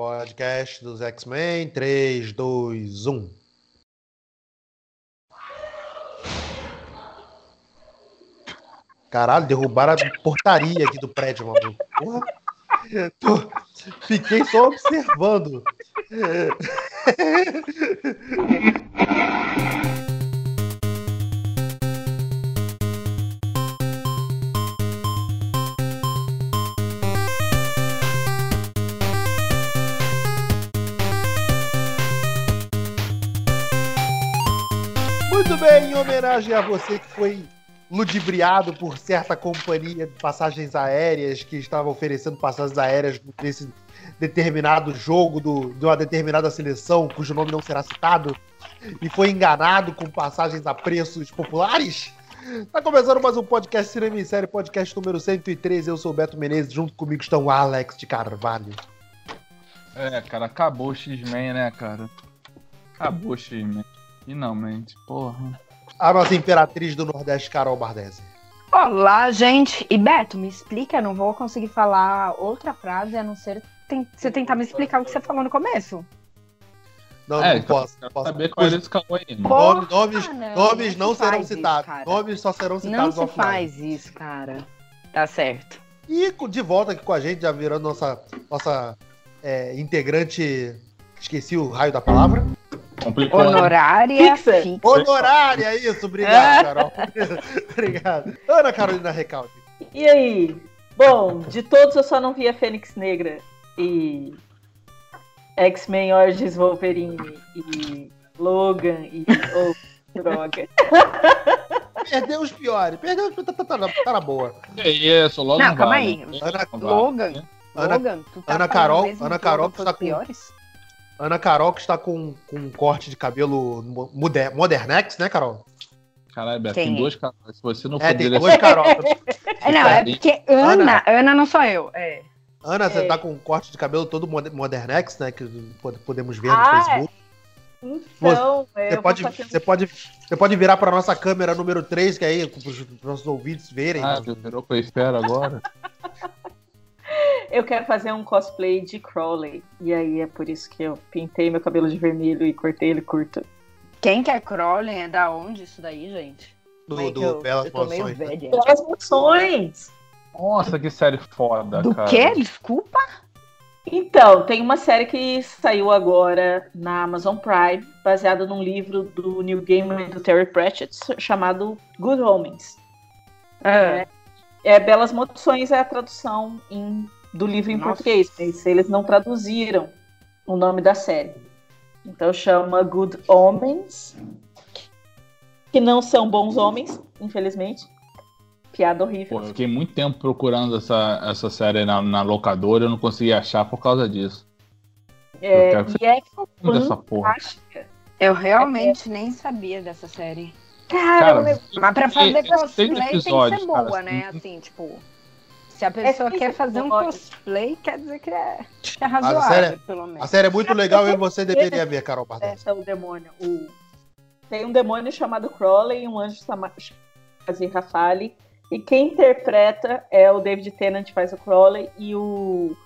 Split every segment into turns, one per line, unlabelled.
podcast dos X-Men. 3, 2, 1. Caralho, derrubaram a portaria aqui do prédio, mano. Porra. Tô... Fiquei só observando. em homenagem a você que foi ludibriado por certa companhia de passagens aéreas que estava oferecendo passagens aéreas nesse determinado jogo do, de uma determinada seleção cujo nome não será citado e foi enganado com passagens a preços populares. Tá começando mais um podcast Cinema em Série, podcast número 113. Eu sou o Beto Menezes, junto comigo estão o Alex de Carvalho.
É, cara, acabou o X-Men, né, cara? Acabou o X-Men. Finalmente, porra.
A nossa imperatriz do Nordeste, Carol Bardesi.
Olá, gente. E Beto, me explica, eu não vou conseguir falar outra frase a não ser tem- você tentar me explicar o que você falou no começo.
Não,
É,
não
então,
posso. Não
Quero
posso.
saber qual é esse caô aí. mano.
Porra,
Nome- nomes
não,
nomes
não
não
se
serão
isso,
citados.
cara.
nomes só serão
Não
citados
se
offline.
faz isso, cara. Tá certo.
E de volta aqui com a gente, já virando nossa, nossa é, integrante. Esqueci o raio da palavra.
Complicou. né?
Honorária
Fixa.
fixa.
Honorária, isso,
É.
obrigado, Carol. obrigado. Ana Carolina Recalde.
E aí? Bom, de todos eu só não vi a Fênix Negra e X-Men Origins Wolverine e Logan e. Oh, droga.
Perdeu os piores. Perdeu os tá, tá, tá, tá na boa.
Que isso, logo
Não, calma
vai,
aí.
né?
Ana-
Logan.
né?
Ana-
Logan, tu tá
Ana Carol- Ana Carol
Logan
está
dos
com-
piores?
Ana Carol, que está com, com um corte de cabelo mo- moder, Modernex, né, Carol?
Caralho, Beto, tem
é?
dois caras. Se você não
É, tem duas Carol.
É, não, é porque Ana, Ana não sou eu. É.
Ana, você
É.
tá com um corte de cabelo todo moder- Modernex, né? Que pod- podemos ver no
Ah,
Facebook.
Então,
Você
eu
pode, você, pode, você pode virar para nossa câmera número 3, que aí para os nossos ouvintes verem.
Ah, viu, virou pra espera agora.
eu quero fazer um cosplay de Crowley. E aí é por isso que eu pintei meu cabelo de vermelho e cortei ele curto.
Quem que é Crowley? É da onde isso daí, gente?
do,
Como é
do
eu-
Belas
Eu
Mansões. né?
velha.
Emoções!
Nossa, que série foda,
Do
cara.
quê? Desculpa?
Então, tem uma série que saiu agora na Amazon Prime, baseada num livro do Neil Gaiman e do Terry Pratchett, chamado Good Homens.
É.
É, Belas Moções é a tradução em- do livro em
Nossa.
português, mas eles não traduziram o nome da série. Então chama Good Homens, que não são bons homens, infelizmente. Piada horrível.
Pô, eu fiquei muito tempo procurando essa, essa série na, na locadora e eu não consegui achar por causa disso.
É, e é
Como dessa porra.
fantástica.
Eu realmente nem sabia dessa série.
Cara,
Cara,
Mas pra fazer
é
cosplay tem que ser
cara,
boa, né?
assim.
Assim, tipo. Se a pessoa
seis
quer fazer um cosplay, quer dizer que é, que é
a
razoável,
série-
pelo
A
menos.
série é muito legal e você deveria ver, Carol Bardesi.
Essa é o demônio. O... Tem um demônio chamado Crowley e um anjo chamado Rafale. E quem interpreta é o David Tennant faz o Crowley e o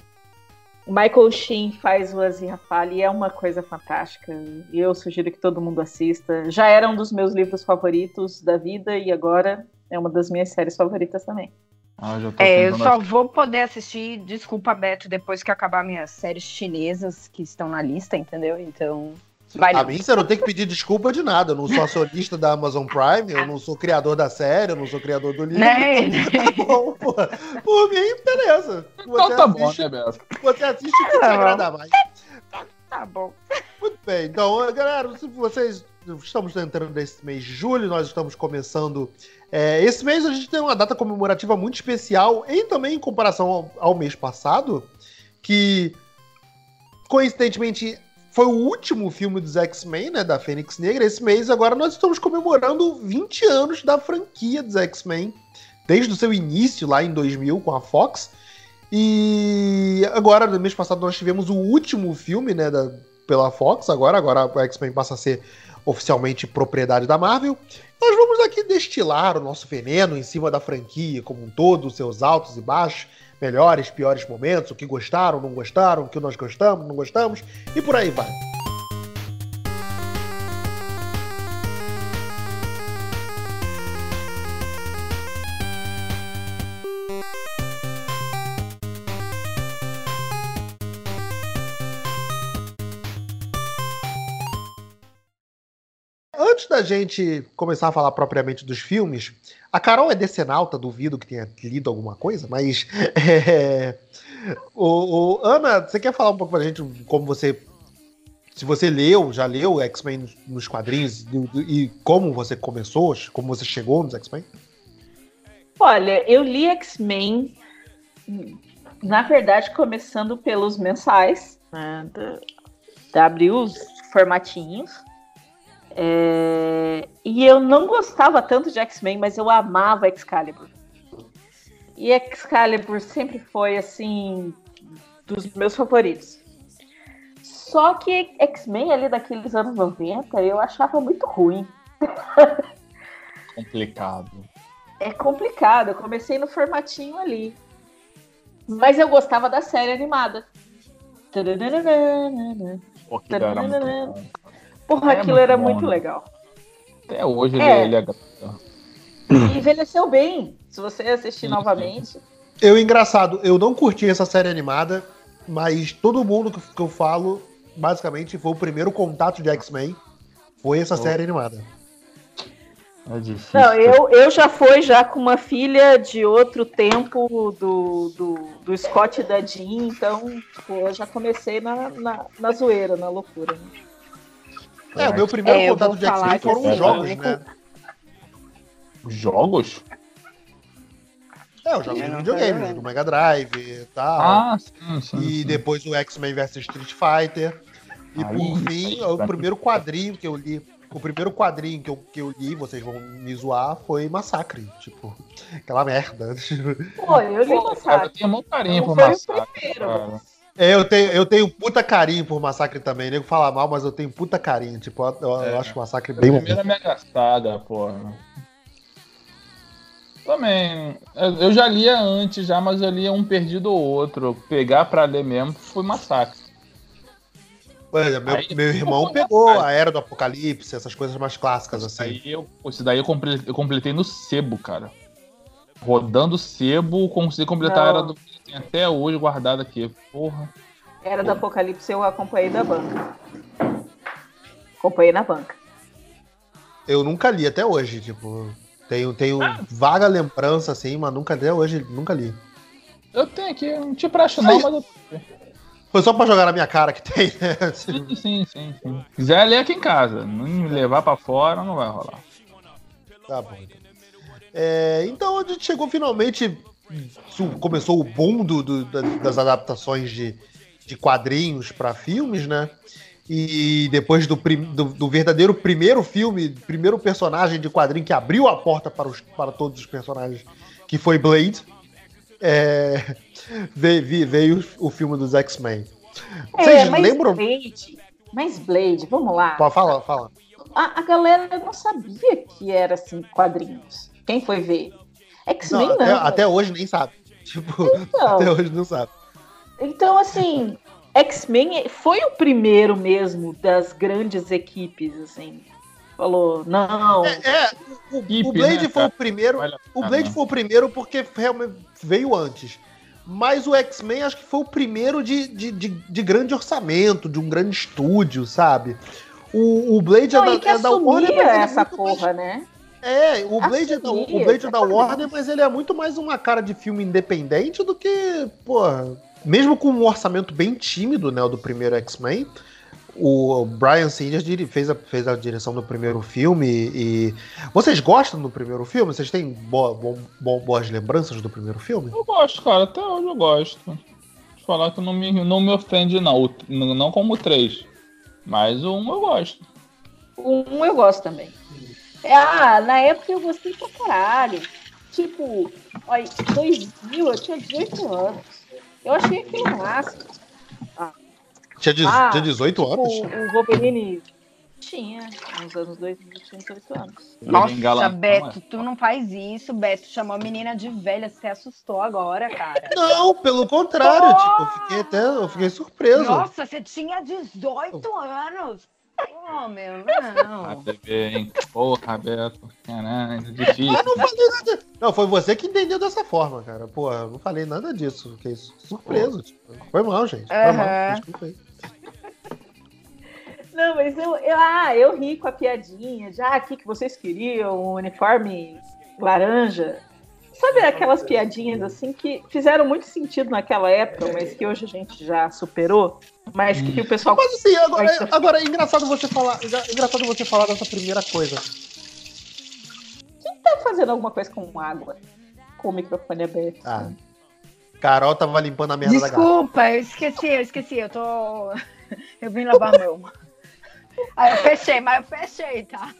Michael Sheen faz o Aziraphale. E é uma coisa fantástica. E eu sugiro que todo mundo assista. Já era um dos meus livros favoritos da vida e agora é uma das minhas séries favoritas também.
Ah, já tô
É, eu só vou poder assistir, desculpa, Beto, depois que acabar minhas séries chinesas que estão na lista, entendeu? Então. Vai
A
não.
mim você não tem que pedir desculpa de nada. Eu não sou acionista da Amazon Prime, eu não sou criador da série, eu não sou criador do livro.
Né?
Tá bom, pô. Por mim, beleza. Você
Então tá bom,
assiste,
né, Beto?
Você assiste o que te
Tá bom.
agrada mais.
Tá bom.
Muito bem, então, galera, se vocês. Estamos entrando nesse mês de julho, nós estamos começando. é, esse mês a gente tem uma data comemorativa muito especial, e também em comparação ao, ao mês passado, que coincidentemente foi o último filme dos X-Men, né, da Fênix Negra. Esse mês agora nós estamos comemorando 20 anos da franquia dos X-Men, desde o seu início lá em 2000 com a Fox. E agora, no mês passado, nós tivemos o último filme, né, da, pela Fox. Agora, agora o X-Men passa a ser oficialmente propriedade da Marvel. Nós vamos aqui destilar o nosso veneno em cima da franquia como um todo, os seus altos e baixos, melhores, piores momentos, o que gostaram, não gostaram, o que nós gostamos, não gostamos, e por aí vai. Antes da gente começar a falar propriamente dos filmes, a Carol é decenalta, duvido que tenha lido alguma coisa, mas. é, o, o- Ana, você quer falar um pouco pra gente como você. Se você leu, já leu X-Men nos- quadrinhos e, e como você começou, como você chegou nos X-Men?
Olha, eu li X-Men, na verdade, começando pelos mensais, né, da, abriu os formatinhos. É, e eu não gostava tanto de X-Men, mas eu amava Excalibur. E Excalibur sempre foi, assim, dos meus favoritos. Só que X-Men ali daqueles anos 90 eu achava muito ruim.
Complicado.
É complicado, eu comecei no formatinho ali. Mas eu gostava da série animada.
Pô, aquilo era muito bom.
Porra,
É
aquilo
muito
era
bom,
muito
né?
legal.
Até hoje
É.
ele, é.
E envelheceu bem. Se você assistir
Sim,
novamente.
Eu, engraçado, eu não curti essa série animada, mas todo mundo que, que eu falo, basicamente, foi o primeiro contato de X-Men, foi essa
Oh.
série animada.
É difícil.
Não, eu, eu já fui já com uma filha de outro tempo do, do, do Scott e da Jean, então pô, eu já comecei na, na, na zoeira, na loucura. né?
É, o meu primeiro
É,
contato de X-Men foram os jogos,
eu-
né?
Jogos?
É, os jogos de videogame,
vendo.
do Mega Drive e tal.
Ah, sim, sim.
e
sim.
depois o X-Men vs Street Fighter. E
Aí,
por fim, o primeiro quadrinho que eu li. O primeiro quadrinho que eu, que eu li, vocês vão me zoar, foi Massacre. Tipo, aquela merda.
Pô, eu li
cara, eu
Massacre.
tenho muito carinho por
foi o
Massacre.
primeiro.
cara.
É, eu tenho, eu tenho puta carinho por Massacre também. Nego fala mal, mas eu tenho puta carinho. Tipo, eu, eu
É.
acho o Massacre
A
bem
primeira Mega Saga, porra. Também. Eu eu já lia antes, já, mas eu lia um perdido ou outro. Pegar pra ler mesmo foi massacre.
Por exemplo, meu,
Aí-
meu irmão pegou a Era do Apocalipse, essas coisas mais clássicas, assim.
Aí eu, isso daí eu completei, eu completei no sebo, cara. Rodando sebo, consegui completar a
Não.
era do tem até hoje guardado aqui. Porra.
Era do Apocalipse, eu acompanhei da banca. Acompanhei na banca.
Eu nunca li até hoje, tipo. Tenho, tenho
Ah.
vaga lembrança, assim, mas nunca até hoje nunca li.
Eu tenho aqui, não te praxe não, mas eu
Foi só pra jogar na minha cara que tem, né?
Sim, sim, sim, sim. Quiser ler aqui em casa. Não me levar pra fora, não vai rolar.
Tá bom. Então, É, então a gente chegou finalmente. Começou o boom do- do- da- das adaptações de, de quadrinhos pra filmes, né? E depois do, prim- do- do verdadeiro primeiro filme, primeiro personagem de quadrinho que abriu a porta para, os- para todos os personagens, que foi Blade, é, veio, veio o filme dos X-Men. Vocês
É, mas
lembram?
Blade, mas Blade, vamos lá.
Fala, fala, fala.
A, a galera não sabia que era assim, quadrinhos. Quem foi ver? X-Men
Não,
não.
até, até hoje nem sabe. Tipo,
Então,
até hoje não sabe.
então, assim, X-Men foi o primeiro mesmo das grandes equipes, assim. Falou, não.
É, é, o,
Equipe,
o Blade
né,
foi
cara?
o primeiro.
Vale
O. Blade foi o primeiro porque realmente veio antes. Mas o X-Men acho que foi o primeiro de, de, de, de grande orçamento, de um grande estúdio, sabe? O, o Blade
não,
é,
e que
da, é da Warner, mas é
essa
muito mais-
porra, né?
É, o Blade, é da, o Blade da. Warner, mas ele é muito mais uma cara de filme independente do que, porra. Mesmo com um orçamento bem tímido, né, o do primeiro X-Men, o Brian Singer fez a, fez a direção do primeiro filme e. Vocês gostam do primeiro filme? Vocês têm bo- bo- bo- boas lembranças do primeiro filme?
Eu gosto, cara. Até hoje eu gosto. Vou falar que não me, não me ofende, não. O- não como o 3. Mas o 1 eu gosto.
Um eu gosto também. Ah, na época eu gostei pra caralho. Tipo, olha, 2000, eu tinha 18 anos. Eu achei aquilo máximo.
Tinha, de-
Ah,
tinha 18
Tipo,
anos?
o Wolverine Tinha, nos anos 2000, tinha 18 anos.
Nossa,
Galã,
Beto,
não
tu não faz isso, Beto. Chamou a menina de velha, você assustou agora, cara.
Não, pelo contrário, tipo, eu fiquei até, eu fiquei surpreso.
Nossa, você tinha 18 anos. Oh, meu, não.
Ah, bebê, hein? Porra, Beto. Caralho, difícil.
Eu não falei nada. Não, foi você que entendeu dessa forma, cara. Pô, eu não falei nada disso. Fiquei surpreso. Tipo, foi mal, gente. Foi mal.
Aham.
Desculpa aí.
Não, mas eu, eu, ah, eu ri com a piadinha. Já aqui que vocês queriam um uniforme laranja. Sabe aquelas piadinhas assim que fizeram muito sentido naquela época, mas que hoje a gente já superou? Mas que, o pessoal.
Mas assim, agora, agora é engraçado você falar. é Engraçado você falar dessa primeira coisa.
tá fazendo alguma coisa com água? Com o microfone aberto.
Ah. Carol tava limpando a merda da gata.
Desculpa, eu esqueci, eu esqueci. Eu tô. Eu vim lavar a mão. Aí eu fechei, mas eu fechei, tá?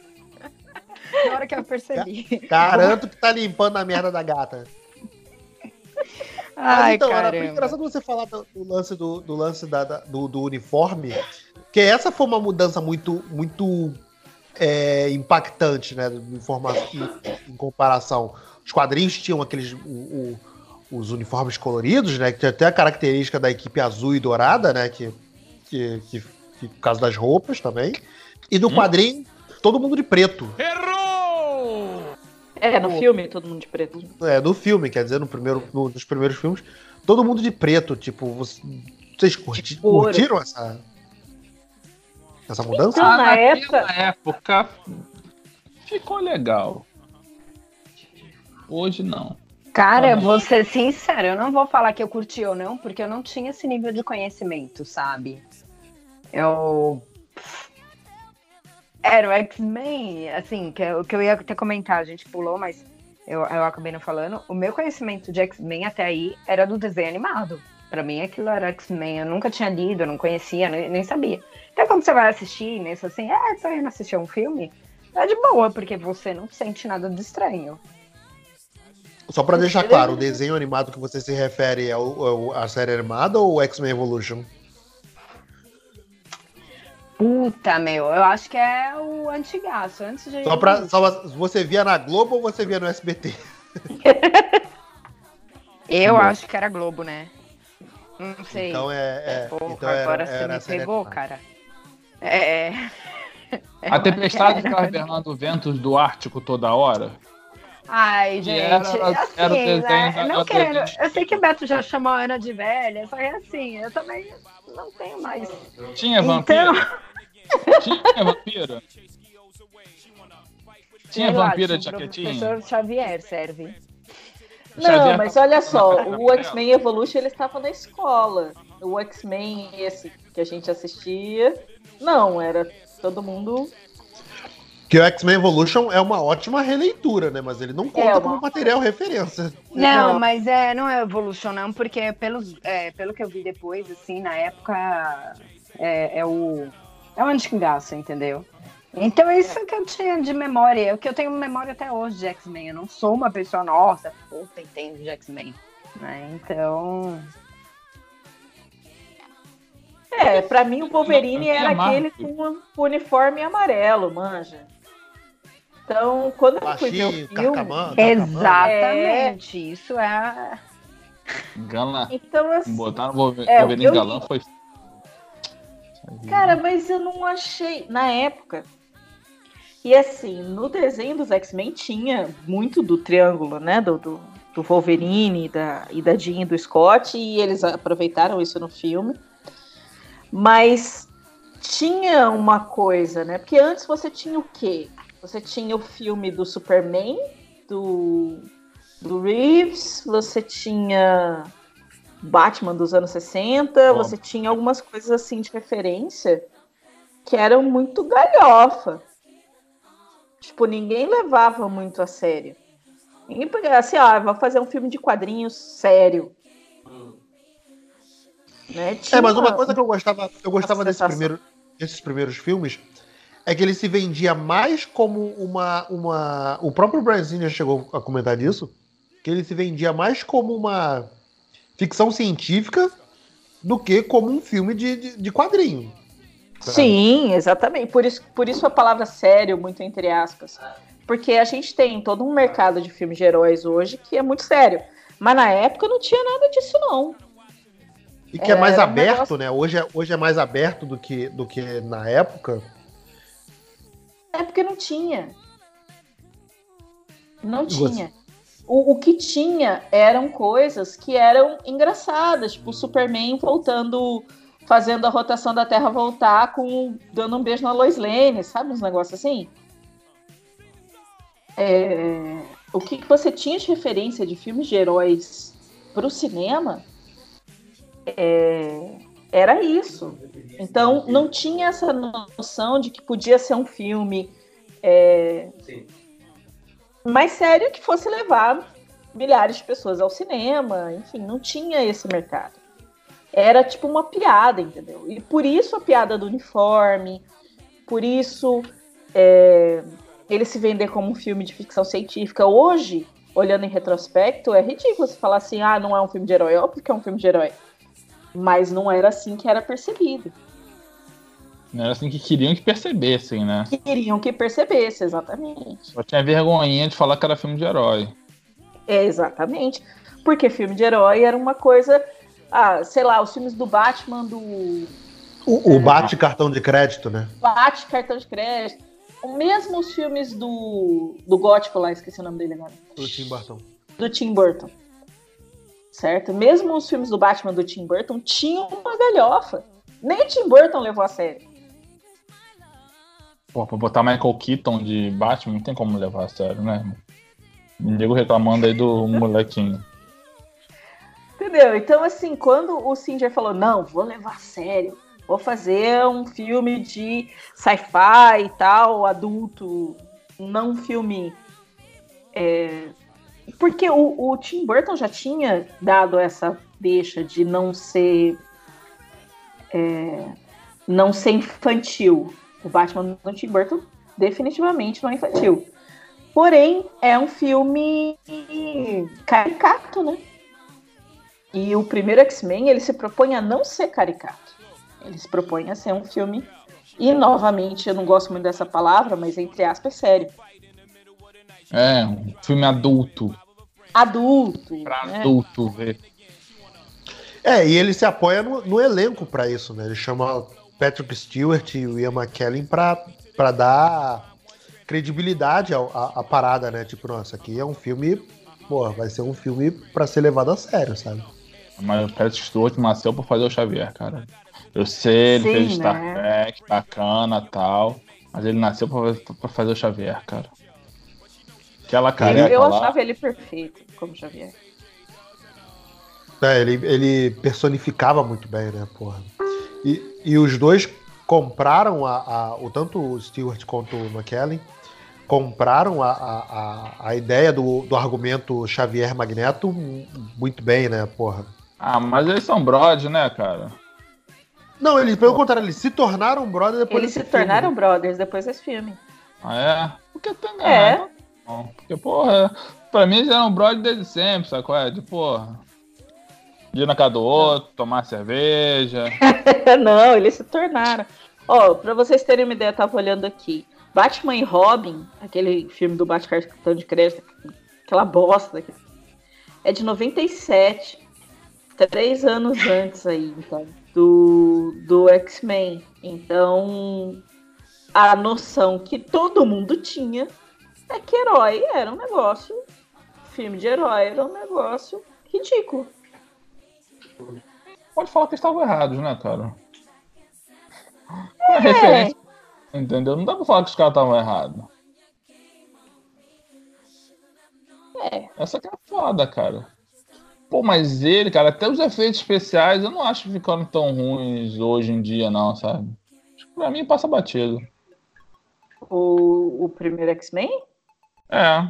Na hora que eu percebi.
Garanto que tá limpando a merda da gata. Mas
Ai,
então, era
caramba.
engraçado você falar do, do lance, do, do lance da, da- do, do uniforme, que essa foi uma mudança muito, muito é, impactante, né? Em, forma, em, em comparação. Os quadrinhos tinham aqueles. o- o- os uniformes coloridos, né? Que tinha até a característica da equipe azul e dourada, né? Que, que, que, que por causa das roupas também. E no
Hum.
quadrinho, todo mundo de preto.
É, no filme, todo mundo de preto.
É, no filme, quer dizer, no primeiro, no- nos primeiros filmes, todo mundo de preto, tipo, você- vocês curti-
Tipo
curtiram essa, essa mudança?
Então, na
naquela
época-
época ficou legal. Hoje não.
Cara,
Ah,
vou ser sincera, eu não vou falar que eu curti ou não, porque eu não tinha esse nível de conhecimento, sabe? Eu. Era o X-Men, assim, que eu, que eu ia até comentar, a gente pulou, mas eu, eu acabei não falando. O meu conhecimento de X-Men até aí era do desenho animado. Pra mim aquilo era X-Men, eu nunca tinha lido, eu não conhecia, nem, nem sabia. Então quando você vai assistir, nesse assim, ah, tô indo assistir um filme, é de boa, porque você não sente nada de estranho.
Só pra deixar claro, o desenho animado que você se refere é o, é o- a série animada ou o X-Men Evolution?
Puta, meu, eu acho que é o antigaço, antes de.
Só pra, só, você via na Globo ou você via no SBT?
Eu acho que era Globo, né? Não sei.
Então é. é
Porra,
então era-
agora você
era
me pegou, cara. É. é
A tempestade
era-
ficava Bernardo Ventos do Ártico toda hora.
Ai,
E
gente,
era-
assim,
era desenho
né? não querendo.
TV.
Eu sei que o Beto já chamou a Ana de velha, só que assim, eu também não tenho mais.
Tinha
Então-
vampira? Tinha vampira? Tinha
Sei lá,
vampira de
tinha o
jaquetinha?
Professor Xavier serve.
Não,
Xavier
mas
tá-
olha só, o X-Men Evolution ele estava na escola. O X-Men esse que a gente assistia, não, era todo mundo.
Que o X-Men Evolution é uma ótima releitura, né? Mas ele não conta
uma-
como material referência.
Não,
Não.
mas é, não é Evolution, não, porque pelos, é, pelo que eu vi depois, assim, na época, é, é o. É o antigaço, entendeu? Então é isso que eu tinha de memória, é o que eu tenho memória até hoje de X-Men. Eu não sou uma pessoa, nossa, puta, entendo de X-Men. Né? Então.
É, pra mim o Wolverine era
é
aquele com o uniforme amarelo, manja. Então, quando eu fui ver o filme.
carcamã.
Exatamente. Isso é.
Galã.
Então, assim,
Botar no
É,
Wolverine
eu-
galã foi.
Cara, mas eu não achei. Na época. E assim, no desenho dos X-Men tinha muito do triângulo, né? Do, do, do Wolverine da, e da Jean e do Scott, e eles aproveitaram isso no filme. Mas tinha uma coisa, né? Porque antes você tinha o quê? Você tinha o filme do Superman, do, do Reeves, você tinha Batman dos anos 60,
Bom.
você tinha algumas coisas assim de referência que eram muito galhofa. Tipo, ninguém levava muito a sério. Ninguém pegava assim, ah, vou fazer um filme de quadrinhos sério. Né?
É,
Tinha
mas uma coisa que eu gostava, eu gostava desse primeiro, desses primeiros filmes é que ele se vendia mais como uma. uma o próprio Singer chegou a comentar disso, que ele se vendia mais como uma ficção científica do que como um filme de, de, de quadrinho.
Sim, exatamente. Por isso, por isso a palavra sério, muito entre aspas. Porque a gente tem todo um mercado de filmes de heróis hoje que é muito sério. Mas na época não tinha nada disso, não.
E que é, é mais aberto, negócio... né? Hoje é, hoje é mais aberto do que, do que na época.
É porque não tinha. Não tinha. O, o, que tinha eram coisas que eram engraçadas, tipo o Superman voltando, fazendo a rotação da Terra voltar, com dando um beijo na Lois Lane, sabe? Uns negócios assim. É, o que você tinha de referência de filmes de heróis para o cinema é, era isso. Então não tinha essa noção de que podia ser um filme é, mais sério que fosse levar milhares de pessoas ao cinema. Enfim, não tinha esse mercado. Era tipo uma piada, entendeu? E por isso a piada do uniforme, por isso é, ele se vender como um filme de ficção científica. Hoje, olhando em retrospecto, é ridículo você falar assim: ah, não é um filme de herói. Óbvio que é um filme de herói. Mas não era assim que era percebido.
Não era assim que queriam que percebessem, né?
Queriam que percebesse, exatamente.
Só tinha vergonhinha de falar que era filme de herói.
É, exatamente. Porque filme de herói era uma coisa. Ah, sei lá, os filmes do Batman do.
O, o é, bate cartão de crédito, né?
Bate cartão de crédito. Mesmo os filmes do, do Gótico lá, esqueci o nome dele agora.
Do Tim Burton.
Do Tim Burton certo? Mesmo os filmes do Batman do Tim Burton tinham uma galhofa. Nem o Tim Burton levou a sério.
Pô, pra botar Michael Keaton de Batman não tem como levar a sério, né? Diego reclamando aí do molequinho.
Entendeu? Então, assim, quando o Singer falou, não, vou levar a sério, vou fazer um filme de sci-fi e tal, adulto, não filme é, porque o, o Tim Burton já tinha dado essa deixa de não ser. É, não ser infantil. O Batman do Tim Burton definitivamente não é infantil. Porém, é um filme caricato, né? E o primeiro X-Men, ele se propõe a não ser caricato. Ele se propõe a ser um filme. E, novamente, eu não gosto muito dessa palavra, mas entre aspas, sério.
É, um filme adulto.
Adulto.
Pra né? adulto ver.
É, e ele se apoia no, no elenco para isso, né? Ele chama Patrick Stewart e o Ian McKellen pra, pra dar credibilidade à, parada, né? Tipo, nossa, aqui é um filme. Pô, vai ser um filme para ser levado a sério, sabe?
Mas o Patrick Stewart nasceu pra fazer o Xavier, cara. Eu sei, ele Sim, fez né? Star Trek, bacana tal. Mas ele nasceu pra, pra fazer o Xavier, cara. Aquela careca
Eu lá. achava ele perfeito como Xavier.
É, ele, ele personificava muito bem, né, porra. E, e os dois compraram a, a, o tanto o Stewart quanto o McKellen compraram a, a, a ideia do, do argumento Xavier Magneto muito bem, né, porra.
Ah, mas eles são brothers, né, cara?
Não, eles, pelo contrário, eles se tornaram brothers depois
Eles se filme. tornaram brothers depois desse filme.
Ah, é? Porque tem, é. Né? Porque, porra, pra mim eles eram brother desde sempre, sacou? É, de porra. Ir na casa do outro, tomar cerveja.
não, eles se tornaram. Ó, oh, pra vocês terem uma ideia, eu tava olhando aqui. Batman e Robin, aquele filme do Batman Cartão de Crédito, aquela bosta, é de 97. Três anos antes aí, então, do, do X-Men. Então, a noção que todo mundo tinha é que herói era um negócio. Filme de herói era um negócio ridículo.
Pode falar que estavam errados, né, cara? É. referência. Entendeu? Não dá pra falar que os caras estavam errados.
É.
Essa aqui é foda, cara. Pô, mas ele, cara, até os efeitos especiais eu não acho que ficaram tão ruins hoje em dia, não, sabe? Acho que pra mim passa batido.
O, o primeiro X-Men?
É.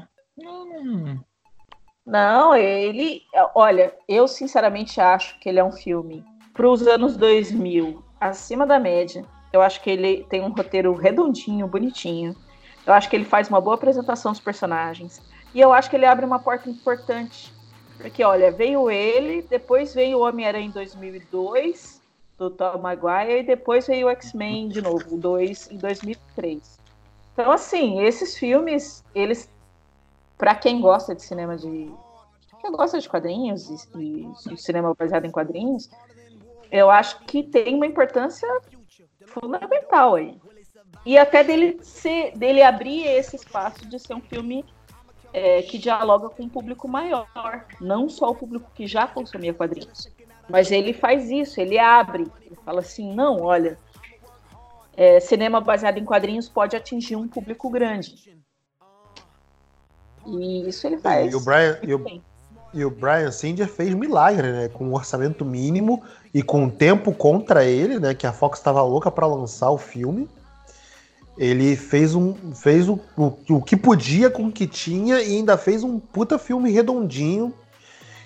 Não, ele. Olha, eu sinceramente acho que ele é um filme para os anos 2000 acima da média. Eu acho que ele tem um roteiro redondinho, bonitinho. Eu acho que ele faz uma boa apresentação dos personagens. E eu acho que ele abre uma porta importante. Porque, olha, veio ele, depois veio o Homem-Aranha em 2002. do Tom Maguire, e depois veio o X-Men de novo, o 2 em 2003. Então, assim, esses filmes, eles, para quem gosta de cinema de. quem gosta de quadrinhos e, e cinema baseado em quadrinhos, eu acho que tem uma importância fundamental aí. E até dele, ser, dele abrir esse espaço de ser um filme é, que dialoga com um público maior, não só o público que já consumia quadrinhos. Mas ele faz isso, ele abre, ele fala assim, não, olha, é, cinema baseado em quadrinhos pode atingir um público grande. E isso ele faz.
E o Brian, e o, e o Brian Singer fez milagre, né? Com um orçamento mínimo e com o tempo contra ele, né? Que a Fox estava louca para lançar o filme. Ele fez, um, fez o, o, o que podia com o que tinha e ainda fez um puta filme redondinho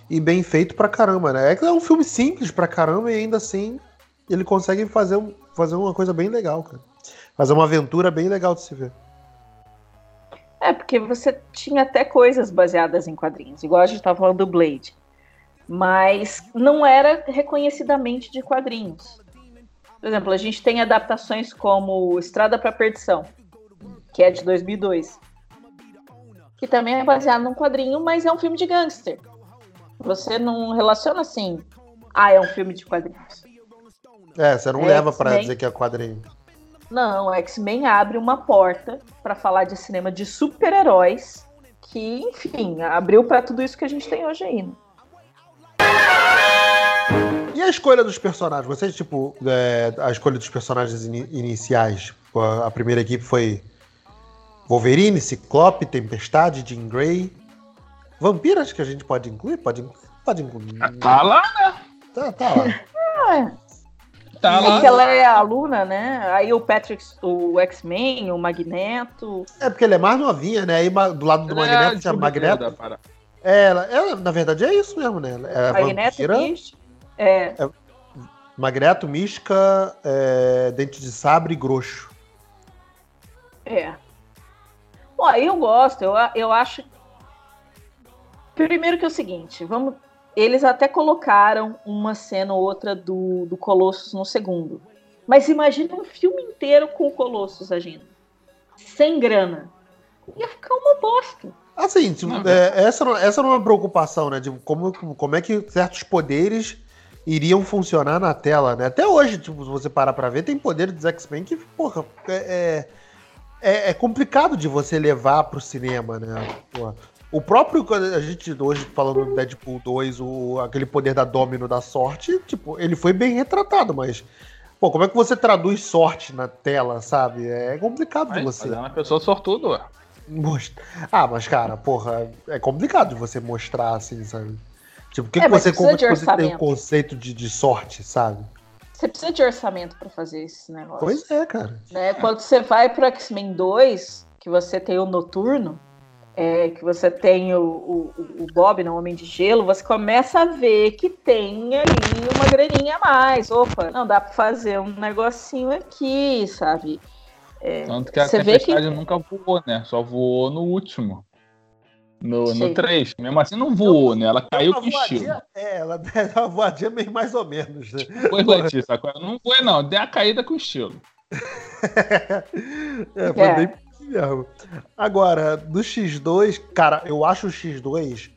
e bem feito pra caramba, né? É, é um filme simples pra caramba e ainda assim ele consegue fazer, fazer uma coisa bem legal, cara. Fazer uma aventura bem legal de se ver.
É, porque você tinha até coisas baseadas em quadrinhos, igual a gente tava falando do Blade. Mas não era reconhecidamente de quadrinhos. Por exemplo, a gente tem adaptações como Estrada para Perdição, que é de 2002, que também é baseado num quadrinho, mas é um filme de gangster. Você não relaciona assim, ah, é um filme de quadrinhos.
É, você não é, leva para dizer que é quadrinho.
Não, X-Men abre uma porta para falar de cinema de super-heróis que, enfim, abriu para tudo isso que a gente tem hoje ainda.
E a escolha dos personagens? Vocês, tipo, é, a escolha dos personagens in iniciais? A primeira equipe foi Wolverine, Ciclope, Tempestade, Jean Grey. Vampiro, acho que a gente pode incluir? Pode, pode incluir.
Tá lá, né?
Tá, tá lá.
É. Tá lá. ela é aluna, né? Aí o Patrick, o X-Men, o Magneto.
É porque ele é mais novinha, né? Aí do lado do é Magneto tinha Magneto. É, ela, ela, na verdade, é isso mesmo, né? É
Magneto, vampira, é. é.
Magneto, Mística, é, Dente de Sabre e Groxo.
É. Bom, eu gosto, eu, eu acho. Primeiro que é o seguinte, vamos. Eles até colocaram uma cena ou outra do, do Colossus no segundo. Mas imagina um filme inteiro com o Colossus agindo. Sem grana. Ia ficar uma bosta.
Assim, tipo, é, essa, essa não é uma preocupação, né? De como, como é que certos poderes iriam funcionar na tela, né? Até hoje, tipo, se você parar pra ver, tem poder dos X-Men que, porra, é, é, é, complicado de você levar pro cinema, né? Porra. O próprio, a gente hoje falando do Deadpool 2, o, aquele poder da Domino da sorte, tipo, ele foi bem retratado, mas. Pô, como é que você traduz sorte na tela, sabe? É complicado mas, de você.
Mas é uma pessoa sortuda, ué.
Ah, mas cara, porra, é complicado de você mostrar assim, sabe? Tipo, o que, é, que você, como você tem o conceito de, de sorte, sabe?
Você precisa de orçamento para fazer esse negócio.
Pois é, cara.
Né? Quando você vai pro X-Men 2, que você tem o Noturno, é, que você tem o, o, o Bob, no Homem de Gelo, você começa a ver que tem ali uma graninha a mais. Opa, não dá para fazer um negocinho aqui, sabe?
É, Tanto que a Tempestade que... nunca voou, né? Só voou no último. No, no 3. Mesmo assim não voou, né? Ela caiu com estilo.
É, ela deu uma voadinha meio mais ou menos, né?
Foi, Letícia. Não foi, não. Deu a caída com estilo.
é, foi é. bem mesmo. Agora, do X2, cara, eu acho o X2,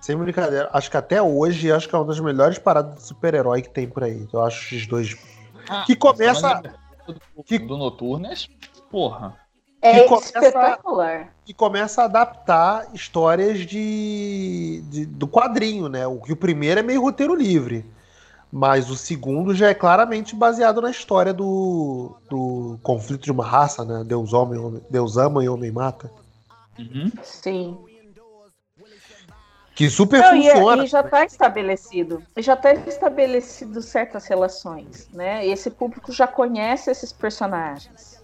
sem brincadeira, acho que até hoje, acho que é uma das melhores paradas de super-herói que tem por aí. Eu acho o X2. Ah, que começa.
Do, que... do Noturnas, porra.
É que começa, espetacular.
Que começa a adaptar histórias de, de, do quadrinho, né? O que o primeiro é meio roteiro livre. Mas o segundo já é claramente baseado na história do, do conflito de uma raça, né? Deus, homem, Deus ama e homem mata.
Uhum. Sim.
Que super Não, funciona.
E, e já está estabelecido. Já está estabelecido certas relações, né? Esse público já conhece esses personagens.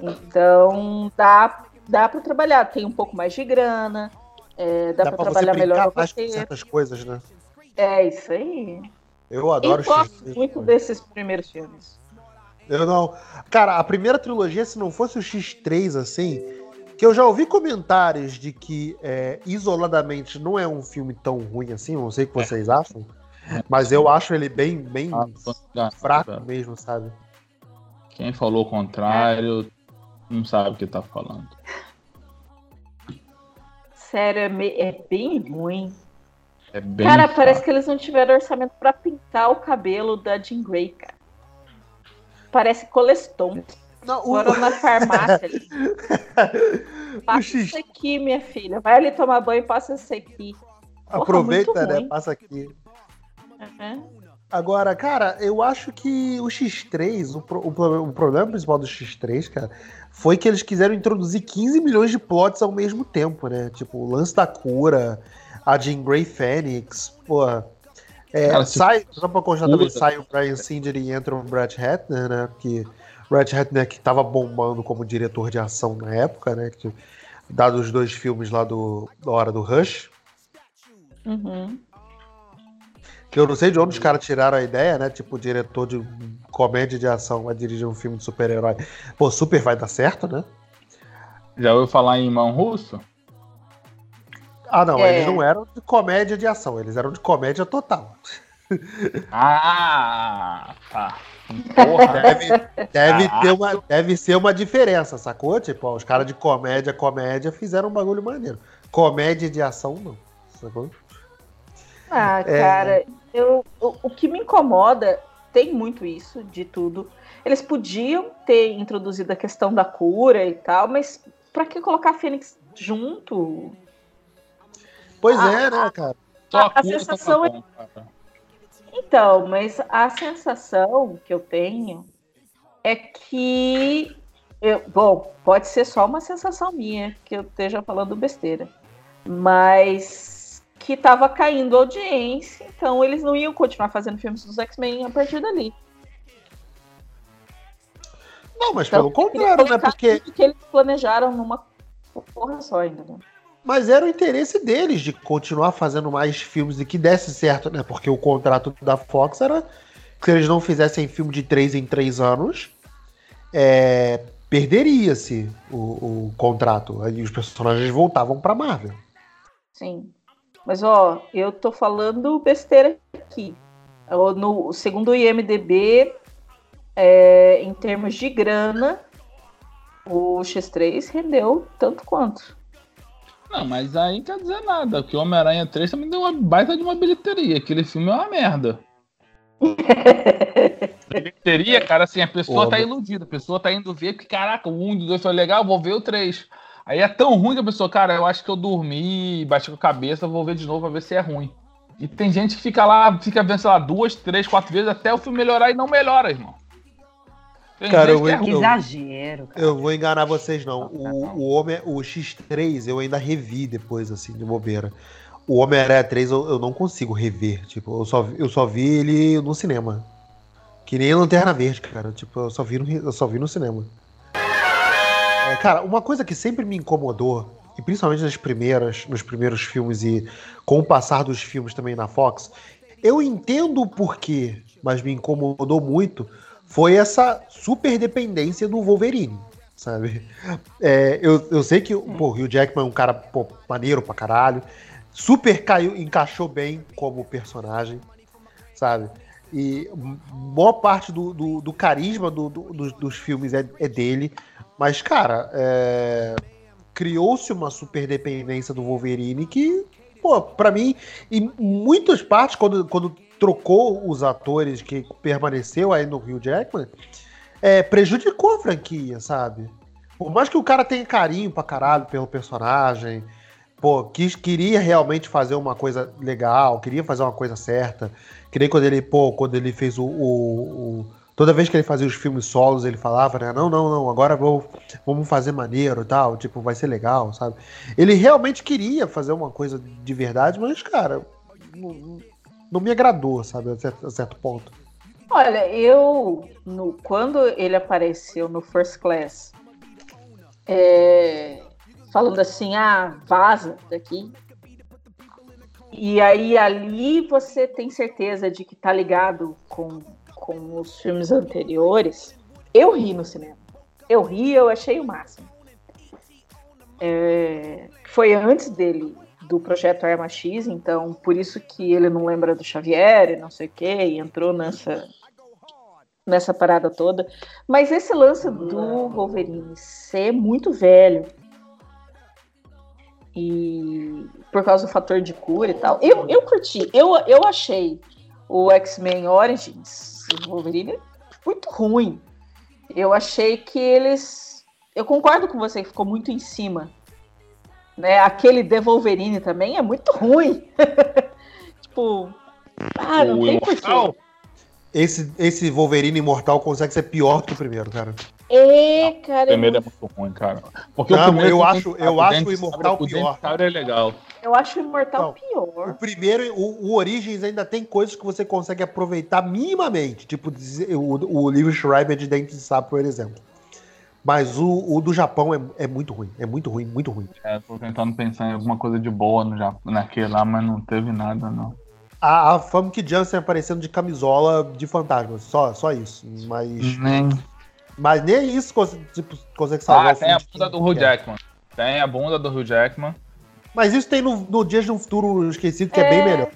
Então dá, dá para trabalhar. Tem um pouco mais de grana, é, dá, dá para trabalhar melhor no
com certas coisas, né?
É isso aí.
Eu adoro
Eu gosto muito desses primeiros filmes.
Eu não. Cara, a primeira trilogia, se não fosse o X3, assim, que eu já ouvi comentários de que é, isoladamente não é um filme tão ruim assim, não sei o que vocês é. acham. Mas eu acho ele bem, bem ah, fraco mesmo, sabe?
Quem falou o contrário não sabe o que tá falando.
Sério, é, é bem ruim. É bem cara, fraco. parece que eles não tiveram orçamento para pintar o cabelo da Jean Grey, cara. Parece Coleston. Não, Foram na farmácia ali. Passa isso aqui, minha filha. Vai ali tomar banho e passa isso aqui.
Porra, Aproveita, né? Passa aqui. Uhum. Agora, cara, eu acho que o X3, o, o, o, problema principal do X3, cara, foi que eles quiseram introduzir 15 milhões de plots ao mesmo tempo, né? Tipo, o lance da cura, a Jean Grey Fênix, pô. É, cara, sai, só pra constar também, sai o Brian Singer e entra o Brett Ratner, né? Que Brett Ratner que tava bombando como diretor de ação na época, né? Que, dado os dois filmes lá do, da Hora do Rush.
Uhum.
Que eu não sei de onde os caras tiraram a ideia, né? Tipo, o diretor de comédia de ação vai dirigir um filme de super-herói. Pô, super vai dar certo, né?
Já ouviu falar em mão russo?
Ah, não, é. eles não eram de comédia de ação, eles eram de comédia total.
Ah, tá.
Porra. Deve, deve, ah. ter uma, deve ser uma diferença, sacou? Tipo, ó, os caras de comédia, comédia fizeram um bagulho maneiro. Comédia de ação, não. Sacou?
Ah, é. cara, é... eu, o, o que me incomoda, tem muito isso de tudo. Eles podiam ter introduzido a questão da cura e tal, mas pra que colocar a Fênix junto?
Pois a, é, né, cara?
A, a, a tá sensação é. Então, mas a sensação que eu tenho é que. Eu, bom, pode ser só uma sensação minha que eu esteja falando besteira. Mas que estava caindo audiência, então eles não iam continuar fazendo filmes dos X-Men a partir dali.
Não, mas então, pelo contrário, né? Porque.
que eles planejaram numa porra só ainda, né?
Mas era o interesse deles de continuar fazendo mais filmes e que desse certo, né? Porque o contrato da Fox era que se eles não fizessem filme de três em três anos, é, perderia-se o, o, contrato. Aí os personagens voltavam para Marvel.
Sim. Mas, ó, eu tô falando besteira aqui. No, segundo o IMDB, é, em termos de grana, o X3 rendeu tanto quanto.
Não, mas aí não quer dizer nada, o Homem-Aranha 3 também deu uma baita de uma bilheteria. Aquele filme é uma merda. bilheteria, cara, assim, a pessoa tá iludida, a pessoa tá indo ver que, caraca, o 1 e o 2 foi legal, vou ver o 3. Aí é tão ruim que a pessoa, cara, eu acho que eu dormi, bati com a cabeça, vou ver de novo pra ver se é ruim. E tem gente que fica lá, fica vendo, sei lá, duas, três, quatro vezes até o filme melhorar e não melhora, irmão.
Cara, eu, é exagero. Cara. Eu vou enganar vocês, não. O, o, Homem, o X3 eu ainda revi depois, assim, de bobeira. O Homem-Aranha 3 eu, eu, não consigo rever. Tipo, eu só, eu só vi ele no cinema. Que nem Lanterna Verde, cara. Tipo, eu só vi no, eu só vi no cinema. É, cara, uma coisa que sempre me incomodou, e principalmente nas primeiras, nos primeiros filmes e com o passar dos filmes também na Fox, eu entendo o porquê, mas me incomodou muito, foi essa super dependência do Wolverine, sabe? É, eu, eu sei que pô, o Hugh Jackman é um cara pô, maneiro pra caralho, super caiu, encaixou bem como personagem, sabe? E boa parte do, do, do carisma do, dos, dos filmes é, é, dele. Mas, cara, é... criou-se uma super dependência do Wolverine que, pô, pra mim, em muitas partes, quando, quando trocou os atores que permaneceu aí no Rio Jackman, é, prejudicou a franquia, sabe? Por mais que o cara tenha carinho pra caralho pelo personagem, pô, quis, queria realmente fazer uma coisa legal, queria fazer uma coisa certa. Que nem quando ele, pô, quando ele fez o, o, o toda vez que ele fazia os filmes solos, ele falava, né? Não, não, não, agora vou, vamos fazer maneiro e tal, tipo, vai ser legal, sabe? Ele realmente queria fazer uma coisa de verdade, mas, cara, não me agradou, sabe, a certo, a certo ponto.
Olha, eu, no, quando ele apareceu no First Class, é, falando assim, ah, vaza daqui, e aí ali você tem certeza de que tá ligado com, com os filmes anteriores. Eu ri no cinema. Eu ri, eu achei o máximo. É, foi antes dele do projeto Arma X, então por isso que ele não lembra do Xavier e não sei o que, e entrou nessa nessa parada toda. Mas esse lance do Wolverine ser muito velho e por causa do fator de cura e tal, eu, eu curti, eu, eu achei o X-Men Origins, o Wolverine, muito ruim. Eu achei que eles. Eu concordo com você que ficou muito em cima. Né? Aquele The Wolverine também é muito ruim. tipo, ah, não o tem porquê.
Esse, esse Wolverine imortal consegue ser pior que o primeiro, cara.
É, cara.
O primeiro é muito ruim, cara.
Porque não, o primeiro eu acho, eu acho o imortal o pior.
O é legal.
Eu acho o imortal não, pior.
O primeiro, o, o Origins ainda tem coisas que você consegue aproveitar minimamente, tipo o, o livro Schreiber de Dente de Sapo, por exemplo. Mas o, o do Japão é, é muito ruim, é muito ruim, muito ruim.
É, tô tentando pensar em alguma coisa de boa no Japão, naquele lá, mas não teve nada, não
a, a Famke Janssen aparecendo de camisola de fantasma. Só, só isso. Mas. Nem. Mas nem isso tipo, consegue salvar
ah, tem a bunda do Hugh Jackman. Tem a bunda do Hugh Jackman.
Mas isso tem no, no Dias de um Futuro Esquecido, que é, é bem melhor.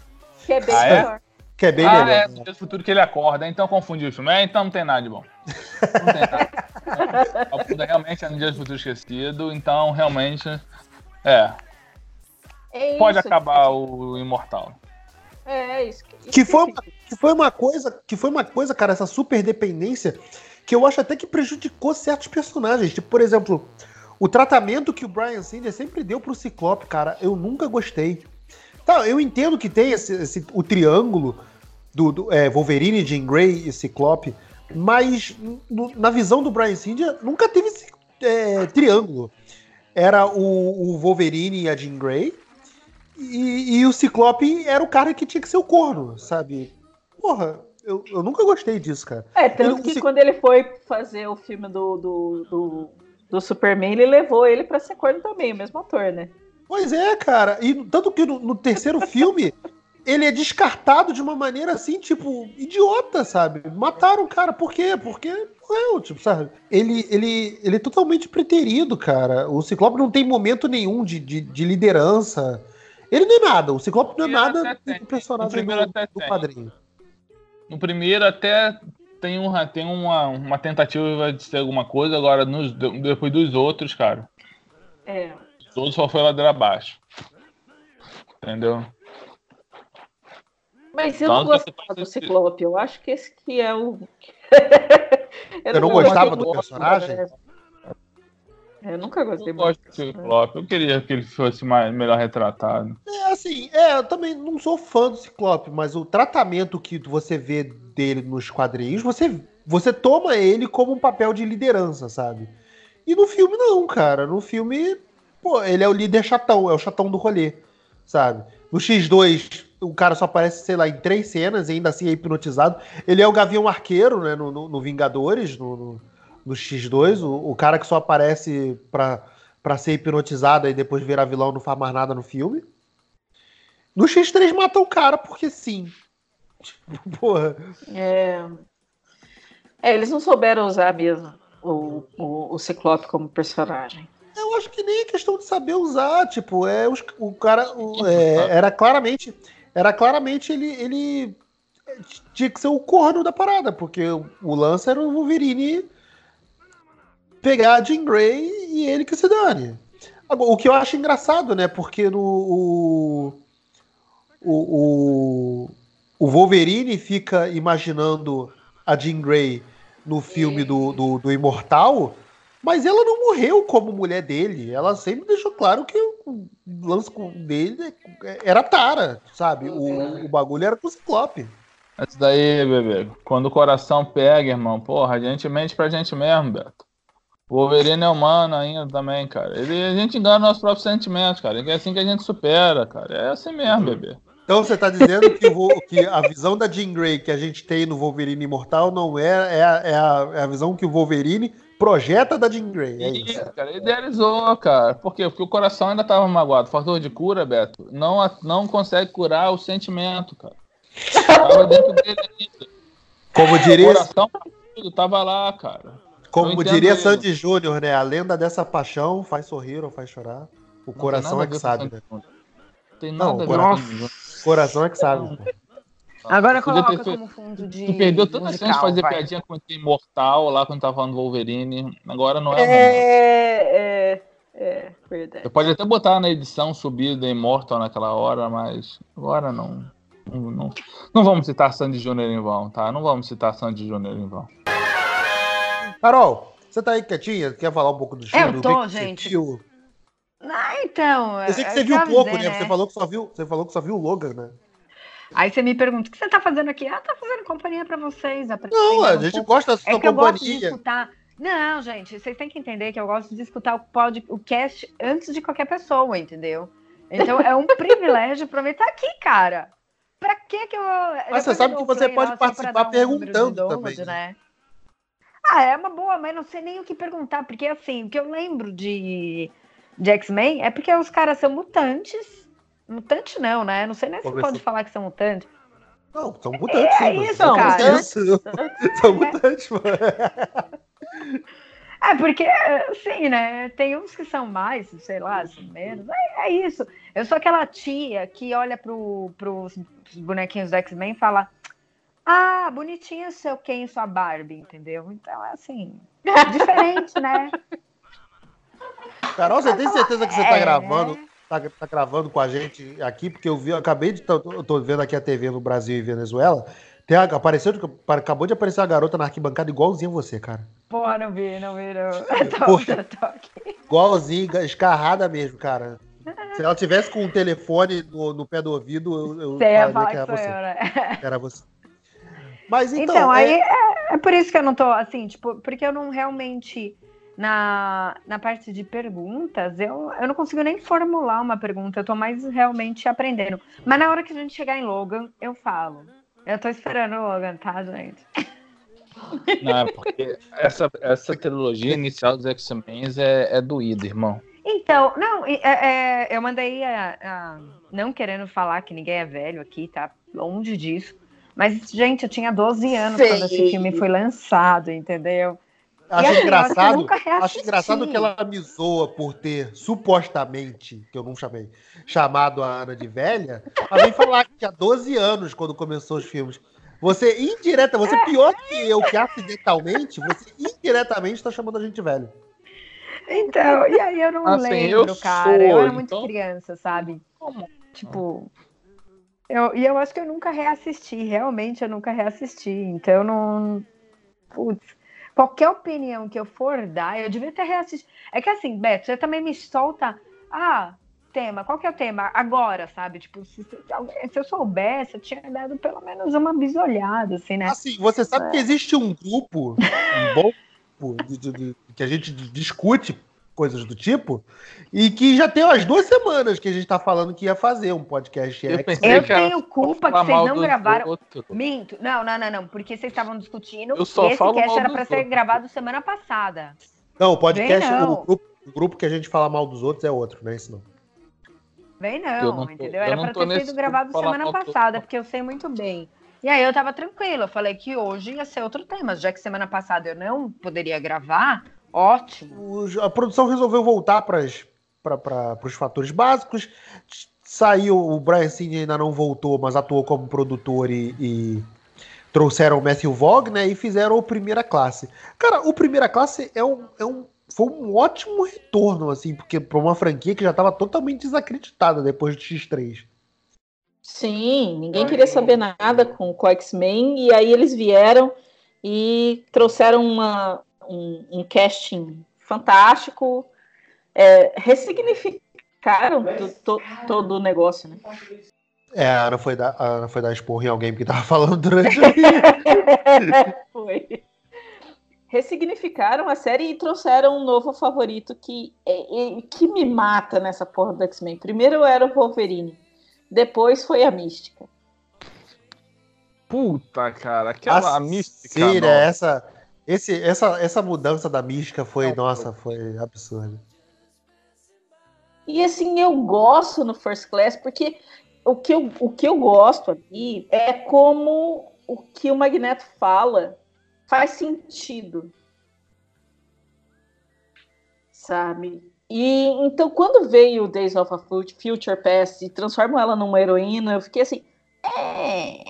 Que é bem ah, melhor. É?
Que é bem ah, melhor. É,
no Dias do Futuro que ele acorda, então confundi o filme. É, então não tem nada de bom. Não tem nada. a bunda realmente é no Dias do Futuro Esquecido, então realmente. É. é Pode acabar o Imortal.
É, isso. isso
que, foi uma, que foi uma coisa, que foi uma coisa, cara, essa super dependência que eu acho até que prejudicou certos personagens. Tipo, por exemplo, o tratamento que o Brian Singer sempre deu pro Ciclope, cara, eu nunca gostei. Tá, eu entendo que tem esse, esse o triângulo do, do é, Wolverine, Jean Grey e Ciclope, mas no, na visão do Brian Singer nunca teve esse é, triângulo. Era o, o Wolverine e a Jean Grey, e, e, o Ciclope era o cara que tinha que ser o corno, sabe? Porra, eu, eu nunca gostei disso, cara.
É, tanto ele, que quando ele foi fazer o filme do, do, do, do, Superman, ele levou ele pra ser corno também, o mesmo ator, né?
Pois é, cara. E tanto que no, no terceiro filme, ele é descartado de uma maneira assim, tipo, idiota, sabe? Mataram o cara, por quê? Porque não, tipo, sabe? Ele, ele, ele é totalmente preterido, cara. O Ciclope não tem momento nenhum de, de, de liderança. Ele não é nada, o Ciclope não é nada do personagem do, do quadrinho.
No primeiro até tem, um, tem uma, uma tentativa de ser alguma coisa, agora nos, depois dos outros, cara.
É.
Os outros só foi ladeira abaixo. Entendeu?
Mas eu não gosto do Ciclope, eu acho que esse que é o.
eu não, não gostava do personagem?
Eu nunca gostei
eu muito. Gosto do Ciclope. Eu queria que ele fosse mais, melhor retratado.
É, assim, é, eu também não sou fã do Ciclope, mas o tratamento que você vê dele nos quadrinhos, você, você toma ele como um papel de liderança, sabe? E no filme, não, cara. No filme, pô, ele é o líder chatão, é o chatão do rolê, sabe? No X2, o cara só aparece, sei lá, em três cenas e ainda assim é hipnotizado. Ele é o Gavião Arqueiro, né, no, no, no Vingadores, no, no no X2, o, o cara que só aparece pra, pra ser hipnotizado e depois virar vilão não faz mais nada no filme. No X3 mata o cara porque sim. Tipo, porra.
É... é, eles não souberam usar mesmo o, o, o Ciclope como personagem.
Eu acho que nem é questão de saber usar, tipo, é os, o cara o, é, era claramente era claramente ele ele tinha que ser o corno da parada, porque o, lance era o Wolverine pegar a Jean Grey e ele que se dane. Agora, o que eu acho engraçado, né? Porque no. O, o, o Wolverine fica imaginando a Jean Grey no filme do, do, do, Imortal, mas ela não morreu como mulher dele. Ela sempre deixou claro que o lance dele era Tara, sabe? O, o bagulho era com o Ciclope.
Isso daí, bebê. Quando o coração pega, irmão, porra, a gente mente pra gente mesmo, Beto. O Wolverine é humano ainda também, cara. Ele, a gente engana nossos próprios sentimentos, cara. É assim que a gente supera, cara. É assim mesmo, bebê.
Então você tá dizendo que, o, que, a visão da Jean Grey que a gente tem no Wolverine Imortal não é, é, a, é, a, é a visão que o Wolverine projeta da Jean Grey. É isso,
isso cara. Idealizou, cara. Por quê? Porque o coração ainda tava magoado. Fator de cura, Beto, não, não consegue curar o sentimento, cara. Tava dentro dele ainda.
Como diria. O
coração tava lá, cara.
Como diria. Sandy Júnior, né? A lenda dessa paixão faz sorrir ou faz chorar. O não coração é que sabe, né?
Tem nada
não, a ver com Coração é que sabe.
Agora coloca ter... como fundo de.
Tu perdeu tanta chance de fazer vai. piadinha com o Imortal lá quando tava falando Wolverine. Agora não é.
É, é, é, verdade.
Eu pode até botar na edição subir da Immortal naquela hora, mas agora não. Não, não, não vamos citar Sandy Júnior em vão, tá? Não vamos citar Sandy Júnior em vão.
Carol, você tá aí quietinha? Quer falar um pouco do
filme? Eu tô, gente. Ah, então.
Eu sei que você viu pouco, dizer, né? Você falou que só viu, você falou que só viu o Logan, né?
Aí você me pergunta, o que você tá fazendo aqui? Ah, tá fazendo companhia para vocês.
Não, a gente um gosta da sua é que companhia. Eu gosto de
escutar. Não, gente, vocês têm que entender que eu gosto de escutar o, pod, o cast antes de qualquer pessoa, entendeu? Então é um privilégio para mim estar aqui, cara. Pra que que eu.
Mas você sabe que você pode participar um perguntando download, também. Né?
Ah, é uma boa, mas não sei nem o que perguntar, porque assim, o que eu lembro de, de X-Men é porque os caras são mutantes Mutante não, né? Não sei nem se pode falar que são mutantes.
Não, são mutantes.
É, é isso, são cara.
Isso. são mutantes, mano.
É, porque, sim, né? Tem uns que são mais, sei lá, assim, menos. É, é isso. Eu sou aquela tia que olha pro, pros bonequinhos do X-Men e fala: Ah, bonitinho seu Ken e sua Barbie, entendeu? Então é assim, diferente, né?
Carol, você tem certeza que você tá é... gravando? Tá, tá gravando com a gente aqui, porque eu vi, eu acabei de. Eu tô vendo aqui a TV no Brasil e Venezuela. Tem, apareceu, acabou de aparecer a garota na arquibancada igualzinho você, cara.
Pô, não vi, não vi, não. Tô, tô, tô
aqui. Igualzinho, escarrada mesmo, cara. Se ela tivesse com um telefone no, no pé do ouvido, eu, eu
ia falar que, era você. Eu,
né? Era você. Mas então.
Então, é... aí é, é por isso que eu não tô assim, tipo, porque eu não realmente na, na parte de perguntas, eu, eu não consigo nem formular uma pergunta, eu tô mais realmente aprendendo. Mas na hora que a gente chegar em Logan, eu falo. Eu tô esperando o Logan, tá, gente?
Não, é porque essa, essa trilogia inicial dos X-Men é, é doída, irmão.
Então, não, é, é, eu mandei a, a, não querendo falar que ninguém é velho aqui, tá? Longe disso. Mas, gente, eu tinha 12 anos Sim. quando esse filme foi lançado, entendeu?
Acho assim, engraçado, acho engraçado que ela me zoa por ter, supostamente, que eu não chamei, chamado a Ana de velha, mas vem falar que tinha 12 anos quando começou os filmes. Você indireta, você pior que eu, que acidentalmente, você indiretamente está chamando a gente velho.
Então, e aí eu não assim, lembro, eu cara. Sou, eu era muito então... criança, sabe? Como? Tipo. Eu, e eu acho que eu nunca reassisti, realmente eu nunca reassisti. Então eu não. Putz qualquer opinião que eu for dar, eu devia ter reassistido. É que assim, Beto, você também me solta. Ah, tema, qual que é o tema? Agora, sabe? Tipo, se, se, se eu soubesse, eu tinha dado pelo menos uma bisolhada, assim, né?
Assim, você sabe é. que existe um grupo, um bom grupo, de, de, de, que a gente discute coisas do tipo, e que já tem umas duas semanas que a gente tá falando que ia fazer um podcast.
Eu, eu tenho culpa que vocês não gravaram. Outro. Minto. Não, não, não, não, porque vocês estavam discutindo
eu só
esse cast era para ser gravado semana passada.
Não, o podcast, não. O, grupo, o grupo que a gente fala mal dos outros é outro, não é isso não.
Vem não, não tô, entendeu? Era pra ter sido gravado semana passada, porque eu sei muito bem. E aí eu tava tranquila, eu falei que hoje ia ser outro tema, já que semana passada eu não poderia gravar, Ótimo.
O, a produção resolveu voltar para os fatores básicos. Saiu, o Brian Singer ainda não voltou, mas atuou como produtor e, e trouxeram o Matthew Vogue, né? E fizeram o Primeira Classe. Cara, o Primeira Classe é um, é um, foi um ótimo retorno, assim, porque para uma franquia que já estava totalmente desacreditada depois do X3.
Sim, ninguém queria saber nada com o X-Men, e aí eles vieram e trouxeram uma, um, um casting fantástico, é, ressignificaram to, todo o negócio, né?
É, a Ana foi dar, a Ana foi dar esporro em alguém que tava falando durante
Foi. Ressignificaram a série e trouxeram um novo favorito que, é, é, que me mata nessa porra do X-Men. Primeiro era o Wolverine, depois foi a Mística.
Puta, cara, aquela a mística.
Cira, essa, esse, essa, essa mudança da mística foi, Não, nossa, foi absurda.
E assim, eu gosto no First Class porque o que eu, o que eu gosto aqui é como o que o Magneto fala faz sentido. Sabe? E então, quando veio Days of a Future Past e transformam ela numa heroína, eu fiquei assim. É...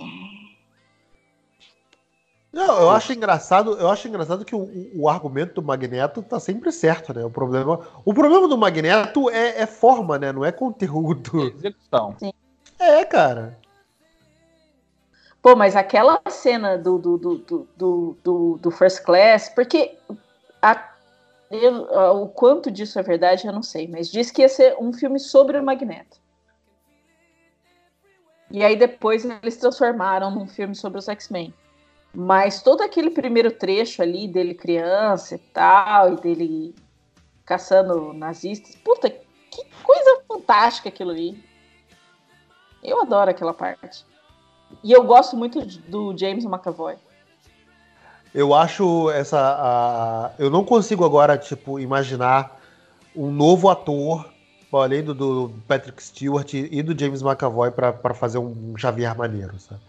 Não, eu acho engraçado, eu acho engraçado que o, o, argumento do Magneto tá sempre certo, né? O problema, o problema do Magneto é, é forma, né? Não é conteúdo. É execução. Sim. É, cara.
Pô, mas aquela cena do, do, do, do, do, do First Class, porque a, eu, o quanto disso é verdade, eu não sei, mas diz que ia ser um filme sobre o Magneto. E aí depois eles transformaram num filme sobre os X-Men. Mas todo aquele primeiro trecho ali dele criança e tal, e dele caçando nazistas, puta, que coisa fantástica aquilo ali. Eu adoro aquela parte. E eu gosto muito do James McAvoy.
Eu acho essa. Eu não consigo agora, tipo, imaginar um novo ator, além do, do Patrick Stewart e do James McAvoy, para fazer um Xavier maneiro, sabe?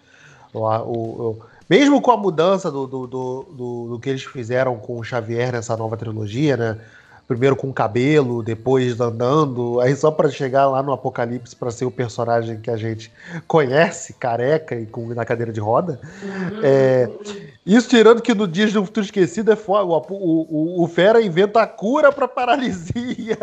O, o, o, mesmo com a mudança do, do, do, do, que eles fizeram com o Xavier nessa nova trilogia, né? Primeiro com cabelo, depois andando, aí só para chegar lá no Apocalipse para ser o personagem que a gente conhece, careca e com, na cadeira de roda. Uhum. É, isso tirando que no Dias do Futuro Esquecido é foda, o, o, o Fera inventa a cura para paralisia.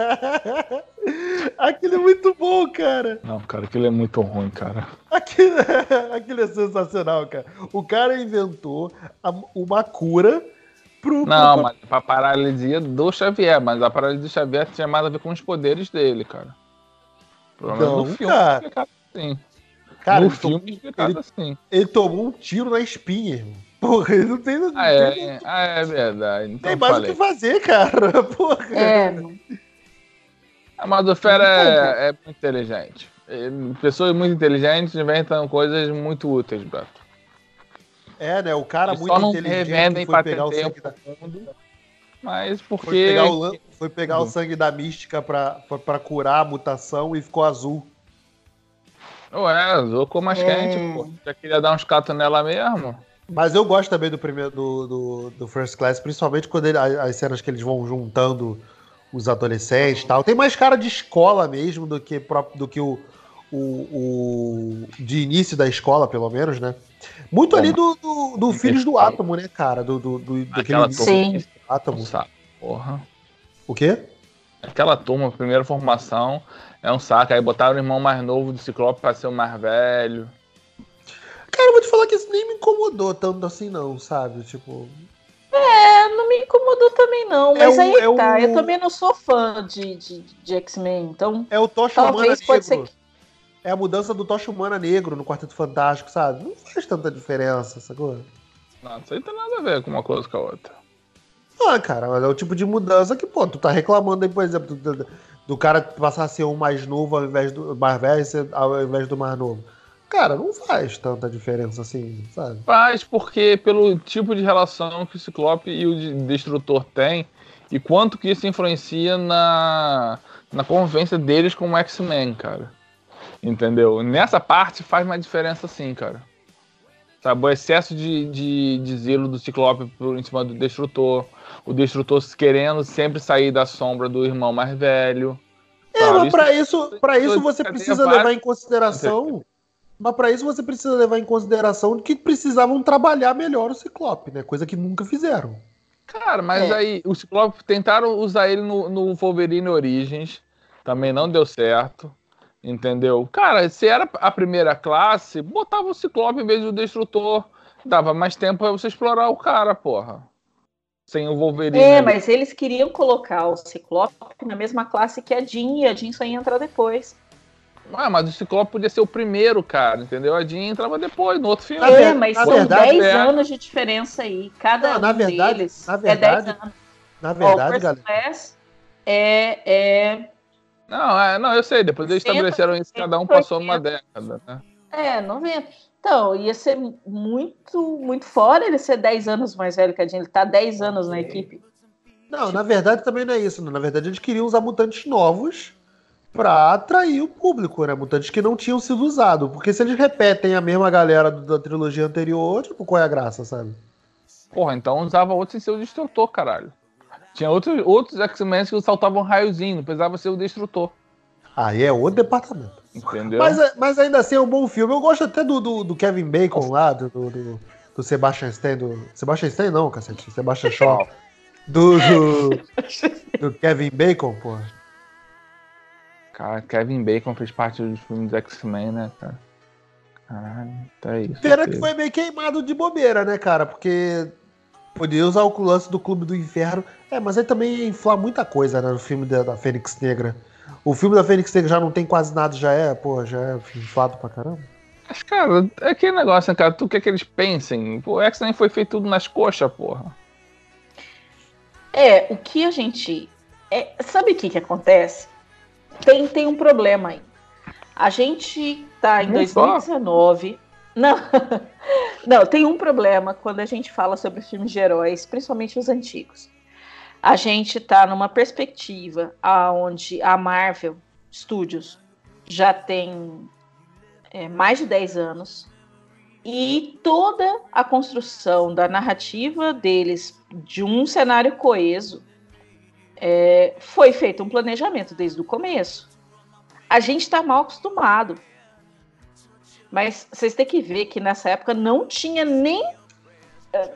aquilo é muito bom, cara.
Não, cara, aquilo é muito ruim, cara.
Aquilo, aquilo é sensacional, cara. O cara inventou uma cura
pro. Não, pro... mas pra paralisia do Xavier, mas a paralisia do Xavier tinha mais a ver com os poderes dele, cara.
Pelo menos no filme cara. explicado assim. Cara, no filme tomou, explicado ele, assim. Ele tomou um tiro na espinha, irmão. Porra, ele não tem. Não
ah, é, tem, ah, é verdade. Então
tem mais o que fazer, cara. Porra. É.
A Madufera é, é muito inteligente. Pessoas muito inteligentes inventam coisas muito úteis, Beto.
É, né? O cara muito
não inteligente foi pegar o sangue da... Mas porque... Foi
pegar o, foi pegar o sangue da mística pra, curar a mutação e ficou azul.
Ué, azul ficou mais é... quente, pô. Já queria dar uns catos nela mesmo.
Mas eu gosto também do primeiro do, do, do First Class, principalmente quando ele, as cenas que eles vão juntando os adolescentes e tal. Tem mais cara de escola mesmo do que, do que o, o, o de início da escola, pelo menos, né? Muito ali do, do, do Filhos do Átomo, né, cara? Do, do, do,
daquele Sim.
Átomo.
Porra.
O quê?
Aquela turma, primeira formação, é um saco. Aí botaram o irmão mais novo do Ciclope pra ser o mais velho.
Cara, eu vou te falar que isso nem me incomodou tanto assim, não, sabe? Tipo.
É, não me incomodou também, não. É mas é aí é tá. O... Eu também não sou fã de, de, de X-Men, então.
É o Tocha Talvez pode ser que é a mudança do Tocha Humana negro no Quarteto Fantástico, sabe? Não faz tanta diferença, sacou?
Não, isso aí tem nada a ver com uma coisa com a outra.
Ah, cara, mas é o tipo de mudança que, pô, tu tá reclamando aí, por exemplo, do, do cara passar a ser um mais novo ao invés do mais velho ao invés do mais novo. Cara, não faz tanta diferença assim, sabe?
Faz, porque pelo tipo de relação que o Ciclope e o Destrutor têm e quanto que isso influencia na, na convivência deles com o X-Men, cara. Entendeu? Nessa parte faz uma diferença sim, cara. Sabe, o excesso de, de, de zelo do Ciclope por em cima do Destrutor. O Destrutor querendo sempre sair da sombra do irmão mais velho.
É, mas para isso, pra isso você precisa levar em consideração. Mas para isso você precisa levar em consideração que precisavam trabalhar melhor o Ciclope, né? Coisa que nunca fizeram.
Cara, mas é. aí o Ciclope tentaram usar ele no, no Wolverine Origins, também não deu certo. Entendeu? Cara, se era a primeira classe, botava o Ciclope em vez do Destrutor. Dava mais tempo pra você explorar o cara, porra. Sem o Wolverine.
É, ali. mas eles queriam colocar o Ciclope na mesma classe que a Jean, e a Jean só ia entrar depois.
Ah, mas o Ciclope podia ser o primeiro, cara, entendeu? A Jean entrava depois, no outro filme.
É, mas na são verdade, 10 é... anos de diferença aí. Cada não, na um verdade, deles
na verdade, é 10 anos. Na verdade,
galera. É, é
não, é, não, eu sei. Depois eles estabeleceram isso, cada um passou numa década, né?
É, 90. Então, ia ser muito, muito fora ele ser 10 anos mais velho que a Jean. Ele tá 10 anos na equipe.
Não, na verdade também não é isso. Na verdade, eles queriam usar mutantes novos para atrair o público, né? Mutantes que não tinham sido usados. Porque se eles repetem a mesma galera da trilogia anterior, tipo, qual é a graça, sabe?
Porra, então usava outro sem ser o destrutor, caralho. Tinha outros, outros X-Men que saltavam um raiozinho, não precisava ser o Destrutor.
Aí é outro departamento.
Entendeu?
Mas, mas ainda assim é um bom filme. Eu gosto até do, do, do Kevin Bacon lá, do, do, do Sebastian Stan. Do... Sebastian Stan não, cacete. Sebastian Shaw. Do, do, do Kevin Bacon, pô.
Cara, Kevin Bacon fez parte dos filmes do X-Men, né, cara? Caralho, tá isso.
Pena que foi meio queimado de bobeira, né, cara? Porque podia usar o lance do Clube do Inferno. É, mas aí também ia inflar muita coisa, né, no filme da, da Fênix Negra. O filme da Fênix Negra já não tem quase nada, já é, pô, já é inflado pra caramba.
Mas, cara, é aquele negócio, né, cara? Tu quer que eles pensem? Pô, o X-Men foi feito tudo nas coxas, porra.
É, o que a gente. É, sabe o que, que acontece? Tem, tem um problema aí. A gente tá em
Não
2019. Não, não, tem um problema quando a gente fala sobre filmes de heróis, principalmente os antigos. A gente tá numa perspectiva onde a Marvel Studios já tem é, mais de 10 anos e toda a construção da narrativa deles de um cenário coeso é, foi feito um planejamento desde o começo. A gente está mal acostumado. Mas vocês têm que ver que nessa época não tinha nem.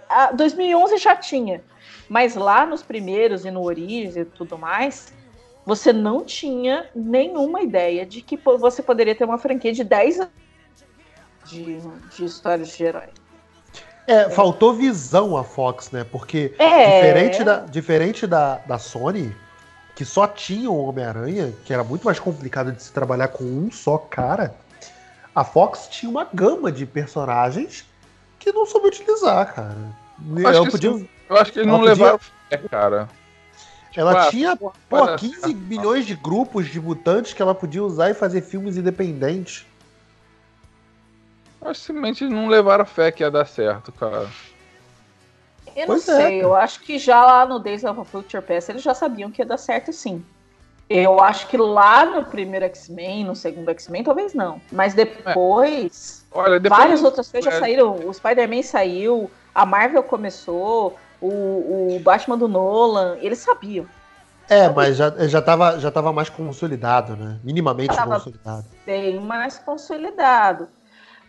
A 2011 já tinha. Mas lá nos primeiros e no Origins e tudo mais, você não tinha nenhuma ideia de que você poderia ter uma franquia de 10 anos de, de histórias de herói.
É, faltou visão a Fox, né? Porque
É.
diferente, da, diferente da, da Sony, que só tinha o Homem-Aranha, que era muito mais complicado de se trabalhar com um só cara, a Fox tinha uma gama de personagens que não soube utilizar, cara.
Acho
Ela
que
podia.
Eu acho que eles não
podia-
levaram fé, cara.
ela
ah,
tinha, pô,
vai dar
15
certo.
bilhões de grupos de mutantes que ela podia usar e fazer filmes independentes.
Eu acho que simplesmente eles não levaram fé que ia dar certo, cara.
Eu não
Pois é,
sei, eu acho que já lá no Days of a Future Past eles já sabiam que ia dar certo sim. Eu acho que lá no primeiro X-Men, no segundo X-Men, talvez não. Mas depois,
Olha, depois.
várias outras coisas já
é.
saíram. O Spider-Man saiu, a Marvel começou, o, o Batman do Nolan, eles sabiam.
É, mas já, já, tava, já tava mais consolidado, né? Minimamente
Tava-
consolidado.
Bem mais consolidado.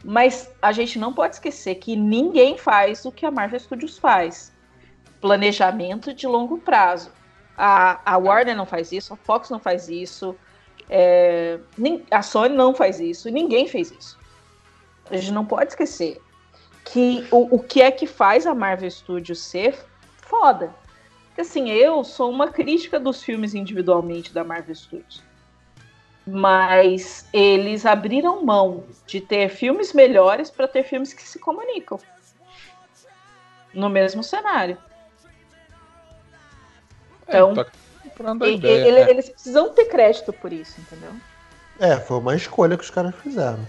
Mas a gente não pode esquecer que ninguém faz o que a Marvel Studios faz. Planejamento de longo prazo. A, a Warner não faz isso, a Fox não faz isso, é, a Sony não faz isso, ninguém fez isso. A gente não pode esquecer que o, o que é que faz a Marvel Studios ser foda. Porque assim, eu sou uma crítica dos filmes individualmente da Marvel Studios mas eles abriram mão de ter filmes melhores para ter filmes que se comunicam no mesmo cenário. Então,
Tá ideia,
ele- eles precisam ter crédito por isso, entendeu?
É, foi uma escolha que os caras fizeram.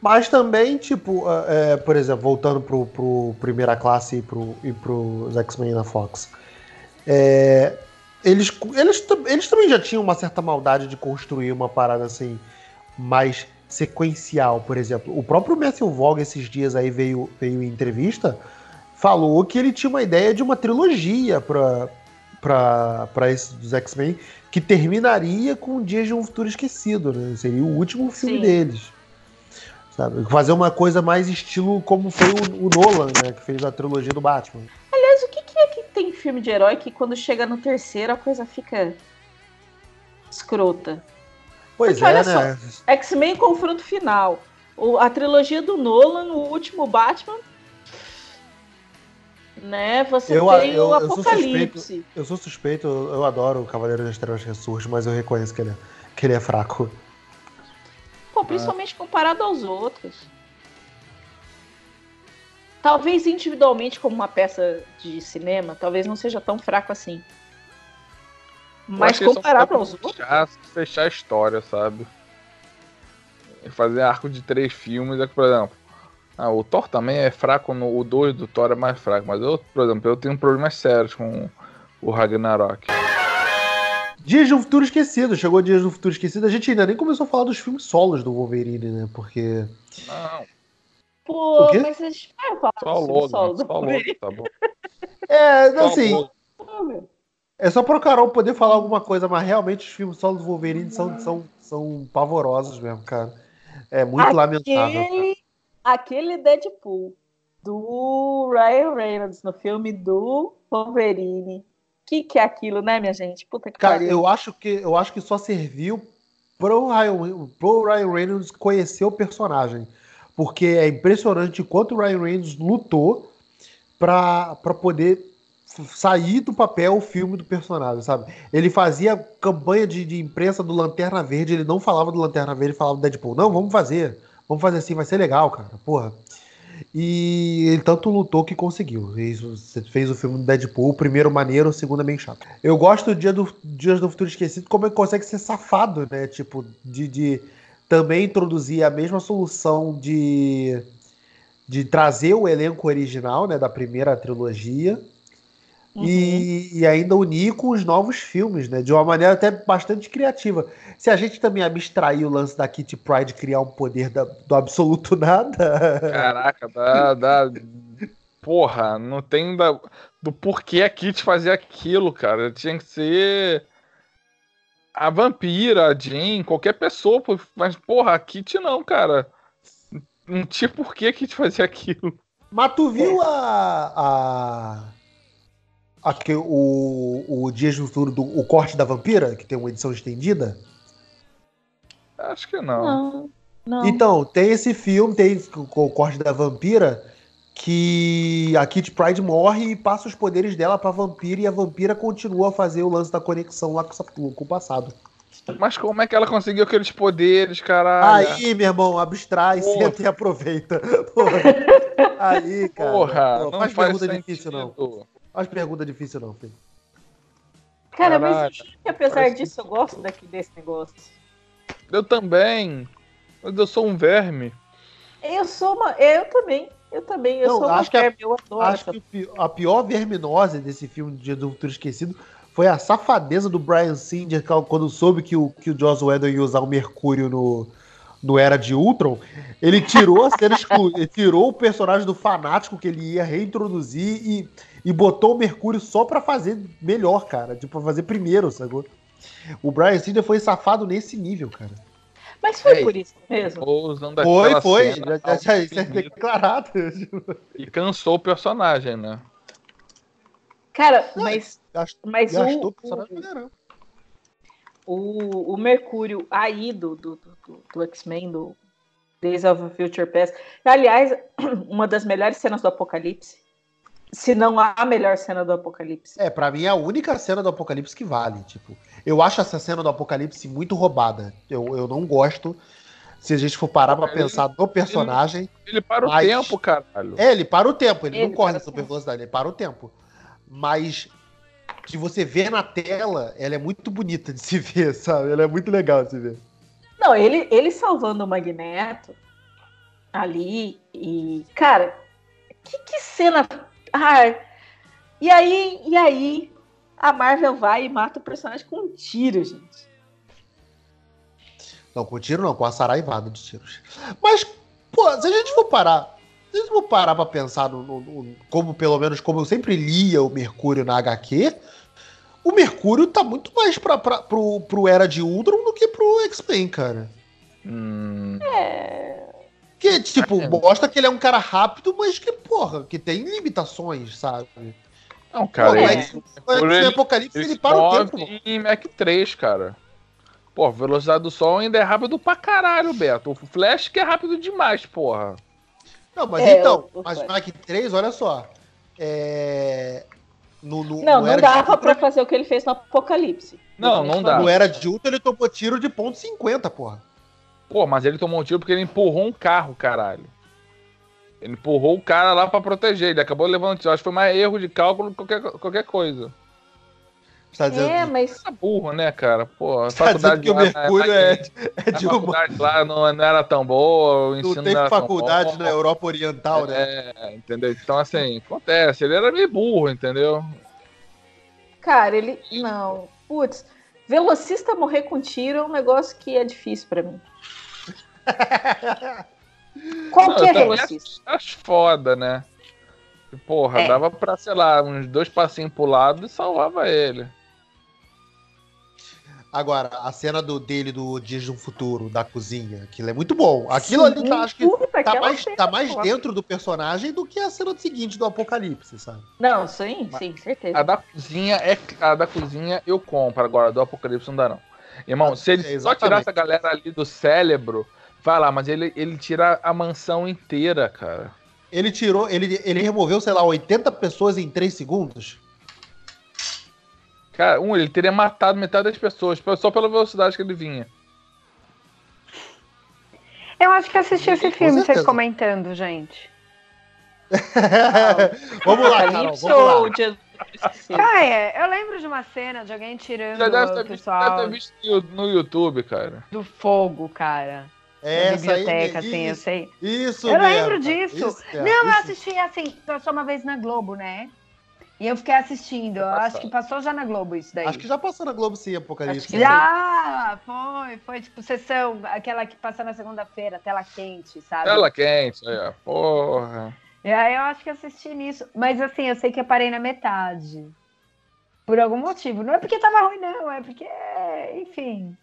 Mas também, tipo, é, por exemplo, voltando pro, pro Primeira Classe e, pro, e pros X-Men na Fox. é, eles, eles, eles também já tinham uma certa maldade de construir uma parada assim, mais sequencial, por exemplo. O próprio Matthew Vaughn, esses dias aí, veio, veio em entrevista, falou que ele tinha uma ideia de uma trilogia pra, pra esses dos X-Men que terminaria com Dias de um Futuro Esquecido, né? Seria o último filme
Sim.
deles. Sabe? Fazer uma coisa mais estilo como foi o, o Nolan, né? Que fez a trilogia do Batman.
Mas o que, que é que tem filme de herói que quando chega no terceiro a coisa fica escrota?
Pois
Porque
é, né?
X-Men Confronto Final. O- a trilogia do Nolan, o último Batman. Né? Você
Eu-
tem
eu-
o
eu sou
Apocalipse.
Eu sou suspeito, eu, eu adoro o Cavaleiro das Trevas Ressurge, mas eu reconheço que ele é, que ele é fraco.
Pô, principalmente comparado aos outros. Talvez individualmente, como uma peça de cinema, talvez não seja tão fraco assim. Mas
só
comparado aos outros.
fechar, fechar a história, sabe? Fazer arco de três filmes é que, por exemplo, ah, o Thor também é fraco, no, o 2 do Thor é mais fraco, mas eu, por exemplo, eu tenho problemas sérios com o Ragnarok.
Dias do Futuro Esquecido, chegou Dias do Futuro Esquecido. A gente ainda nem começou a falar dos filmes solos do Wolverine, né? Porque.
Não,
Pô,
O quê?
mas a gente vai falar
só o
sobre
Logan,
solo do
só o Logan,
Wolverine.
tá bom.
É, assim. É só pro Carol poder falar alguma coisa, mas realmente os filmes só do Wolverine são, são, são pavorosos mesmo, cara. É muito aquele, lamentável. Cara.
Aquele Deadpool do Ryan Reynolds no filme do Wolverine. Que que é aquilo, né, minha gente?
Puta que Cara, pariu. eu acho que eu acho que só serviu pro Ryan, pro Ryan Reynolds conhecer o personagem. Porque é impressionante quanto o Ryan Reynolds lutou para poder sair do papel o filme do personagem, sabe? Ele fazia campanha de, de imprensa do Lanterna Verde, ele não falava do Lanterna Verde, ele falava do Deadpool. Não, vamos fazer. Vamos fazer assim, vai ser legal, cara. Porra. E ele tanto lutou que conseguiu. Você fez o filme do Deadpool, o primeiro maneiro, o segundo é bem chato. Eu gosto do Dia do Dias do Futuro Esquecido, como ele consegue ser safado, né? Tipo, de, de também introduzir a mesma solução de, de trazer o elenco original, né? Da primeira trilogia Uhum. E, e, ainda unir com os novos filmes, né? De uma maneira até bastante criativa. Se a gente também abstrair o lance da Kitty Pride criar um poder da, do absoluto nada.
Caraca, dá. dá... Porra, não tem da, do porquê a Kitty fazia aquilo, cara. Tinha que ser a vampira, a Jean, qualquer pessoa. Mas, porra, a Kitty não, cara. Não tinha porquê a Kitty fazia aquilo.
Mas tu viu a. a Aqui, o, o Dias do Futuro, do, o corte da vampira, que tem uma edição estendida?
Acho que não. não,
não. Então, tem esse filme, tem o corte da vampira, que a Kit Pride morre e passa os poderes dela pra vampira e a vampira continua a fazer o lance da conexão lá com, com o passado.
Mas como é que ela conseguiu aqueles poderes, caralho?
Aí, meu irmão, abstrai, Porra. senta e aproveita. Porra. Aí, cara.
Porra, Pô, não faz pergunta
sentido. difícil, não. Faz pergunta difícil, não, filho.
Cara, Caraca, mas apesar parece... disso, eu gosto daqui desse negócio.
Eu também. Mas eu sou um verme.
Eu sou uma. Eu também. Eu também. Eu não, sou
acho uma verme. A, eu adoro. Acho essa... que a pior verminose desse filme de Dia do Futuro Esquecido foi a safadeza do Brian Singer quando soube que o, que o Joss Whedon ia usar o Mercúrio no, no Era de Ultron, ele tirou a cena tirou o personagem do fanático que ele ia reintroduzir e, e botou o Mercúrio só para fazer melhor, cara. Tipo, pra fazer primeiro, sacou? O Brian Singer foi safado nesse nível, cara.
Mas foi é, por isso mesmo.
Foi, foi. Cena, já, já, já é declarado.
E cansou o personagem, né?
Cara, mas. Gastou, mas gastou o, o personagem o, o Mercúrio aí do, do, do, do X-Men, do Days of Future Past. Aliás, uma das melhores cenas do Apocalipse. Se não a melhor cena do Apocalipse.
É, para mim é a única cena do Apocalipse que vale. Tipo, eu acho essa cena do Apocalipse muito roubada. Eu, eu não gosto. Se a gente for parar pra pensar no personagem.
Ele, ele para o mas... tempo, caralho.
É, ele para o tempo. Ele, ele não corre na super velocidade, ele para o tempo. Mas que você vê na tela, ela é muito bonita de se ver, sabe? Ela é muito legal de se ver.
Não, ele, ele salvando o Magneto ali e, cara, que, que cena. Ah, e aí, e aí, a Marvel vai e mata o personagem com um tiro, gente.
Não, com tiro não, com a saraivada de tiros. Mas, pô, se a gente for parar. Se a gente for parar pra pensar no, no, no, como, pelo menos, como eu sempre lia o Mercúrio na HQ, o Mercúrio tá muito mais pra, pra, pro, pro Era de Ultron do que pro X-Men, cara.
Hum.
É.
Que, tipo, é. mostra que ele é um cara rápido, mas que, porra, que tem limitações, sabe?
Não, cara, Pô,
ele, ele, ele, Apocalipse ele, ele para o tempo.
em Mac 3, cara. Pô, velocidade do som ainda é rápido pra caralho, Beto. O Flash que é rápido demais, porra.
Não, mas é, então, mas Mac 3, olha só. É...
No, no, não, no não dava pra fazer o que ele fez no Apocalipse.
Não, não dá.
No Era de Ultra ele tomou tiro de ponto .50, porra.
Pô, mas ele tomou um tiro porque ele empurrou um carro, caralho. Ele empurrou o cara lá pra proteger. Ele acabou levando tiro. Acho que foi mais erro de cálculo que qualquer, qualquer coisa.
Tá dizendo... É, mas.
Tá burro, né, cara? Pô, a
tá faculdade que o Mercúrio é, é, é de
uma. A faculdade lá não, não, era tão boa, o
ensino não tem não faculdade na Europa Oriental,
né? É, entendeu? Então, assim, acontece. Ele era meio burro, entendeu?
Cara, ele. Não. Putz, velocista morrer com tiro é um negócio que é difícil para mim. Qualquer não, velocista.
Acho, acho foda, né? Porra, é. dava pra, sei lá, uns dois passinhos pro lado e salvava ele.
Agora, a cena do, dele do Dias do Futuro, da cozinha, aquilo é muito bom. Aquilo Sim, ali tá, acho que tá mais, tá mais dentro do personagem do que a cena seguinte do Apocalipse, sabe?
Não, sim, sim, certeza.
A da cozinha é a da cozinha eu compro, agora do Apocalipse não dá não. Irmão, se ele é, só tirar essa galera ali do cérebro, vai lá, mas ele, ele tira a mansão inteira, cara.
Ele tirou, ele, ele removeu, sei lá, 80 pessoas em 3 segundos?
Cara, um, ele teria matado metade das pessoas, só pela velocidade que ele vinha.
Eu acho que assisti esse filme, vocês comentando, gente.
vamos lá, Carol, vamos lá.
Cara, eu lembro de uma cena de alguém tirando Já deve ter, o pessoal...
Deve ter visto no YouTube, cara.
Do fogo, cara.
É,
biblioteca, aí, assim, isso, eu sei.
Isso
Eu mesmo, lembro disso. Isso, Não, isso. eu assisti, assim, só uma vez na Globo, né? E eu fiquei assistindo. Eu acho que passou já na Globo isso daí.
Acho que já passou na Globo sim, Apocalipse.
Já! Foi, foi tipo sessão, aquela que passa na segunda-feira, tela quente, sabe?
Tela quente, é, porra.
E aí eu acho que assisti nisso. Mas assim, eu sei que eu parei na metade. Por algum motivo. Não é porque tava ruim, não. É porque, enfim.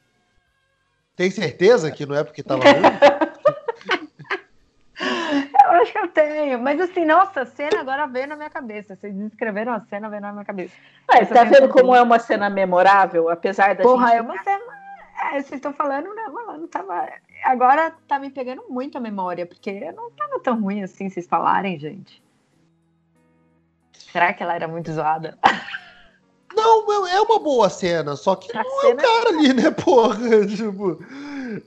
Tem certeza que não é porque tava ruim?
Eu acho que eu tenho. Mas assim, nossa, a cena agora veio na minha cabeça. Vocês descreveram a cena, veio na minha cabeça.
Mas tá vendo como é uma cena memorável, apesar da
Porra,
gente...
é uma cena... É, vocês estão falando, né? Não tava... Agora tá me pegando muito a memória, porque não tava tão ruim assim vocês falarem, gente. Será que ela era muito zoada?
Não, é uma boa cena, só que a não é o cara ali, né, porra? Tipo,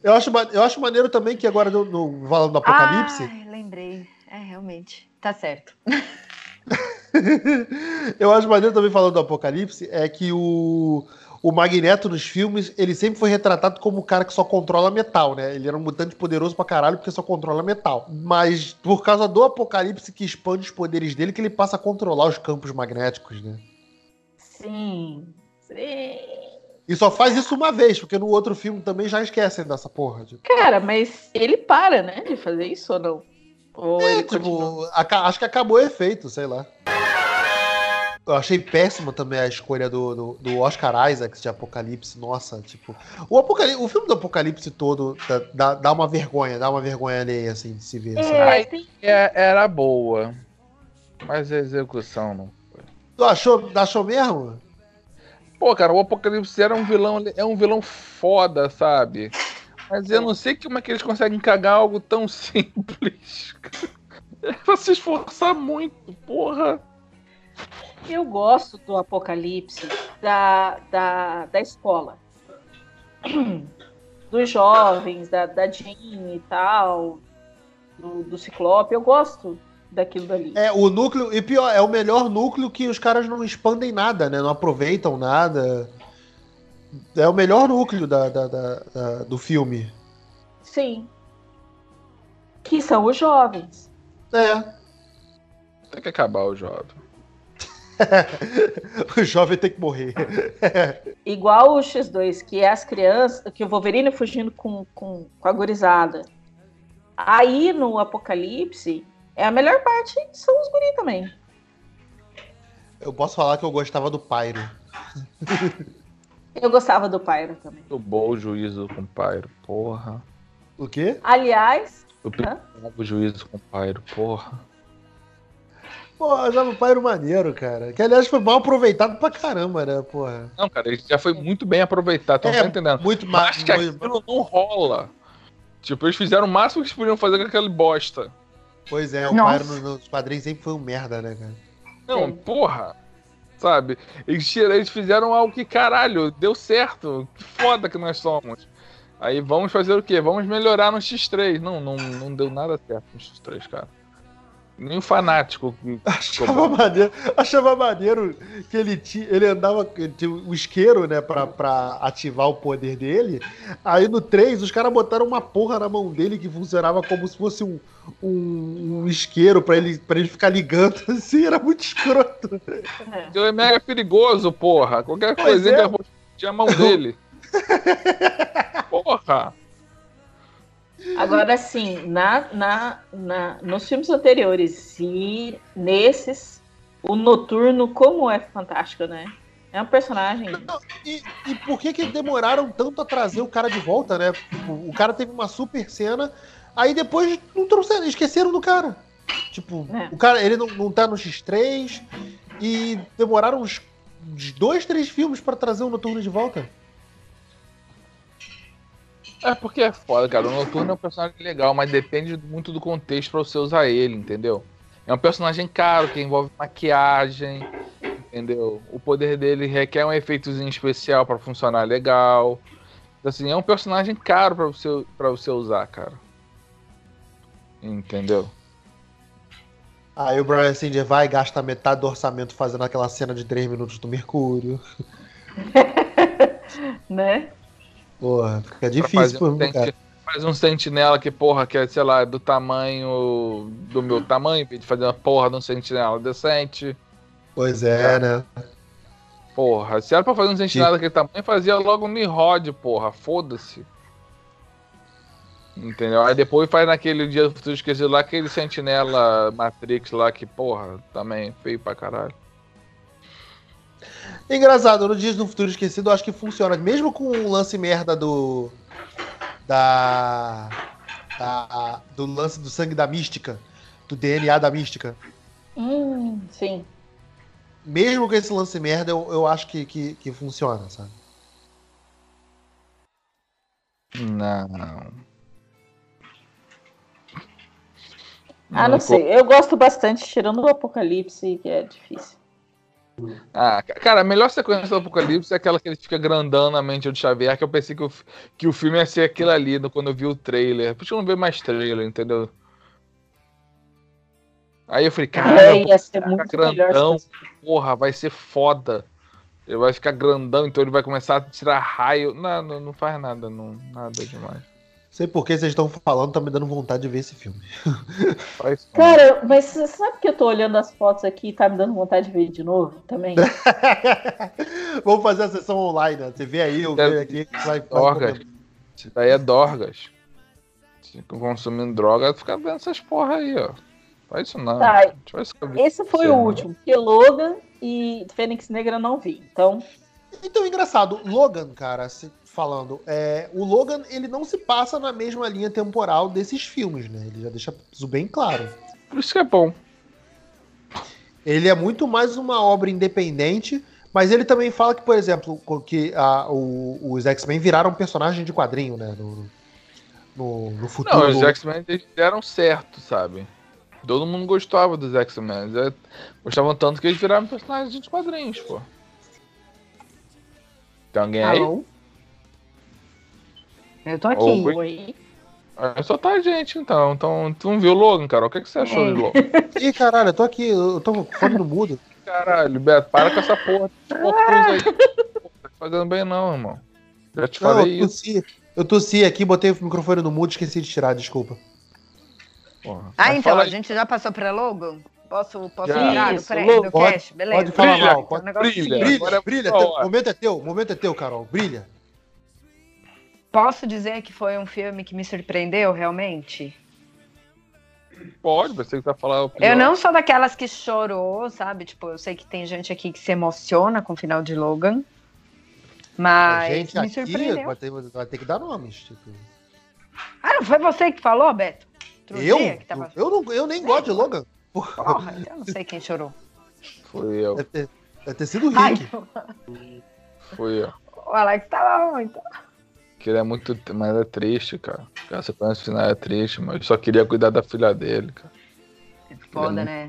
eu acho, eu acho maneiro também que agora no, no falando do Apocalipse.
Ai, lembrei. É, realmente. Tá certo.
eu acho maneiro também falando do Apocalipse é que o, o Magneto nos filmes, ele sempre foi retratado como o cara que só controla metal, né? Ele era um mutante poderoso pra caralho porque só controla metal. Mas por causa do Apocalipse que expande os poderes dele, que ele passa a controlar os campos magnéticos, né?
Sim. Sim.
E só faz isso uma vez, porque no outro filme também já esquecem dessa porra.
Tipo. Cara, mas ele para, né, de fazer isso ou não? Ou
é, tipo, acho que acabou o efeito, sei lá. Eu achei péssima também a escolha do, do, do, Oscar Isaacs de Apocalipse. Nossa, tipo. O, Apocalipse, o filme do Apocalipse todo dá, dá uma vergonha, dá uma vergonha alheia, assim, de se ver.
É, é, era boa. Mas a execução não foi.
Tu achou, achou mesmo?
Pô, cara, o Apocalipse era um vilão, é um vilão foda, sabe? Mas eu não sei como é que eles conseguem cagar algo tão simples. É pra se esforçar muito, porra.
Eu gosto do Apocalipse da, da, da escola. Dos jovens, da, da Jean e tal, do, do Ciclope. Eu gosto daquilo dali.
É, o núcleo, e pior, é o melhor núcleo que os caras não expandem nada, né? Não aproveitam nada. É o melhor núcleo da, da, da, da do filme.
Sim. Que são os jovens.
É.
Tem que acabar o jovem.
o jovem tem que morrer.
Igual o X2, que é as crianças, que o Wolverine fugindo com, com, com a gurizada. Aí no Apocalipse, é a melhor parte são os guri também.
Eu posso falar que eu gostava do Pyro.
eu gostava do Pyro também.
O bom juízo com o Pyro, porra.
O quê?
Aliás.
Eu o juízo com o Pyro, porra.
Pô, achava o Pyro maneiro, cara. Que aliás foi mal aproveitado pra caramba, né, porra.
Não, cara, ele já foi muito bem aproveitado, então é, tá entendendo.
Muito mais.
Acho que aquilo não rola. Tipo, eles fizeram o máximo que eles podiam fazer com aquele bosta.
Pois é, o. Pyro nos quadrinhos sempre foi um merda, né, cara?
Não, Sim. porra. Sabe? Eles, eles fizeram algo que, caralho, deu certo. Que foda que nós somos. Aí vamos fazer o quê? Vamos melhorar no X3. Não, não, não deu nada certo no X3, cara. Nem o fanático.
Achava maneiro, achava maneiro que ele, tinha, ele andava. tinha o isqueiro, né, pra, pra ativar o poder dele. Aí no 3, os caras botaram uma porra na mão dele que funcionava como se fosse um, um, um isqueiro pra ele, pra ele ficar ligando assim. Era muito escroto.
É mega perigoso, porra. Qualquer coisa é. tinha a mão dele. porra!
Agora sim, na, na, na, nos filmes anteriores e nesses, o Noturno, como é fantástico, né? É um personagem. Não,
e, e, por que que demoraram tanto a trazer o cara de volta, né? O, o cara teve uma super cena, aí depois não trouxeram, esqueceram do cara. Tipo, é. o cara, ele não, não tá no X3 e demoraram uns, uns dois, três filmes para trazer o Noturno de volta.
É porque é foda, cara. O Noturno é um personagem legal, mas depende muito do contexto pra você usar ele, entendeu? É um personagem caro, que envolve maquiagem, entendeu? O poder dele requer um efeitozinho especial para funcionar legal. Assim, é um personagem caro para você, pra você usar, cara. Entendeu?
Aí o Brian Singer vai e gasta metade do orçamento fazendo aquela cena de 3 minutos do Mercúrio.
né?
Porra, fica difícil
um cara. Faz um sentinela que, porra, que é, sei lá, do tamanho do meu tamanho, de fazer uma porra de um sentinela decente.
Pois é, é. né?
Porra, se era pra fazer um sentinela daquele tamanho, fazia logo um Nirod, porra, foda-se. Entendeu? Aí depois faz naquele dia do futuro esquecido lá, aquele sentinela Matrix lá que, porra, também feio pra caralho.
Engraçado, no Dias do Futuro Esquecido eu acho que funciona. Mesmo com o lance merda do. Da. da do lance do sangue da mística. Do DNA da mística.
Hum, sim.
Mesmo com esse lance merda, eu, eu acho que, que, que funciona, sabe?
Não.
Ah, não sei. Eu gosto bastante, tirando o Apocalipse, que é difícil.
Ah, cara, a melhor sequência do Apocalipse é aquela que ele fica grandão na mente do Xavier, que eu pensei que o, que o filme ia ser aquilo ali quando eu vi o trailer. Por que eu não ver mais trailer, entendeu? Aí eu falei, cara, é, ia ser muito grandão, porra, vai ser foda. Ele vai ficar grandão, então ele vai começar a tirar raio. Não, não, não faz nada, não, nada demais.
Sei por que vocês estão falando, tá me dando vontade de ver esse filme.
Cara, mas sabe que eu tô olhando as fotos aqui e tá me dando vontade de ver de novo também?
Vamos fazer a sessão online, né? Você vê aí, eu
vejo aqui. Vai, Dorgas. Isso daí é Dorgas. Se consumindo droga, fica vendo essas porra aí, ó. Faz isso não.
Tá. Esse foi o último, porque Logan e Fênix Negra não vi. Então.
Então, engraçado, Logan, cara, falando, é, o Logan ele não se passa na mesma linha temporal desses filmes, né? Ele já deixa isso bem claro.
Por isso que é bom.
Ele é muito mais uma obra independente, mas ele também fala que, por exemplo, que a, o, os X-Men viraram personagem de quadrinho, né? No, no, no futuro. Não,
os X-Men deram certo, sabe? Todo mundo gostava dos X-Men. Gostavam tanto que eles viraram personagens de quadrinhos, pô. Tem alguém aí?
Eu tô aqui. Oi. Oi.
Ah, só tá a gente, então. Então, tu não viu o Logan, Carol? O que, que você achou é. de Logan?
Ih, caralho, eu tô aqui, eu tô fora do mudo.
Caralho, Beto, para com essa porra. Porra aí. Não tá fazendo bem não, irmão. Já te não, falei
eu tossi, isso. Eu tossi aqui, botei o microfone no mudo e esqueci de tirar, desculpa.
Porra. Ah, Mas então, a gente já passou pra Logan? Posso, posso tirar do, pré, do pode, cash? Beleza.
Pode falar brilha, mal. Pode, brilha, brilha, brilha. brilha. O momento é teu, o momento é teu, Carol. Brilha.
Posso dizer que foi um filme que me surpreendeu realmente?
Pode, você que tá falando.
Eu não sou daquelas que chorou, sabe? Tipo, eu sei que tem gente aqui que se emociona com o final de Logan. Mas gente me aqui surpreendeu.
Vai ter, vai ter que dar nomes. Tipo...
Ah, não foi você que falou, Beto?
Outro eu? Tava... Eu, não, eu nem gosto de Logan.
Porra, eu não sei quem chorou.
Foi eu.
Deve ter, deve ter sido o Rick.
Ai, Foi eu.
O Alex tava bom, então.
Que ele é muito. Mas é triste, cara. A sequência final é triste, mas eu só queria cuidar da filha dele, cara.
É foda, é né?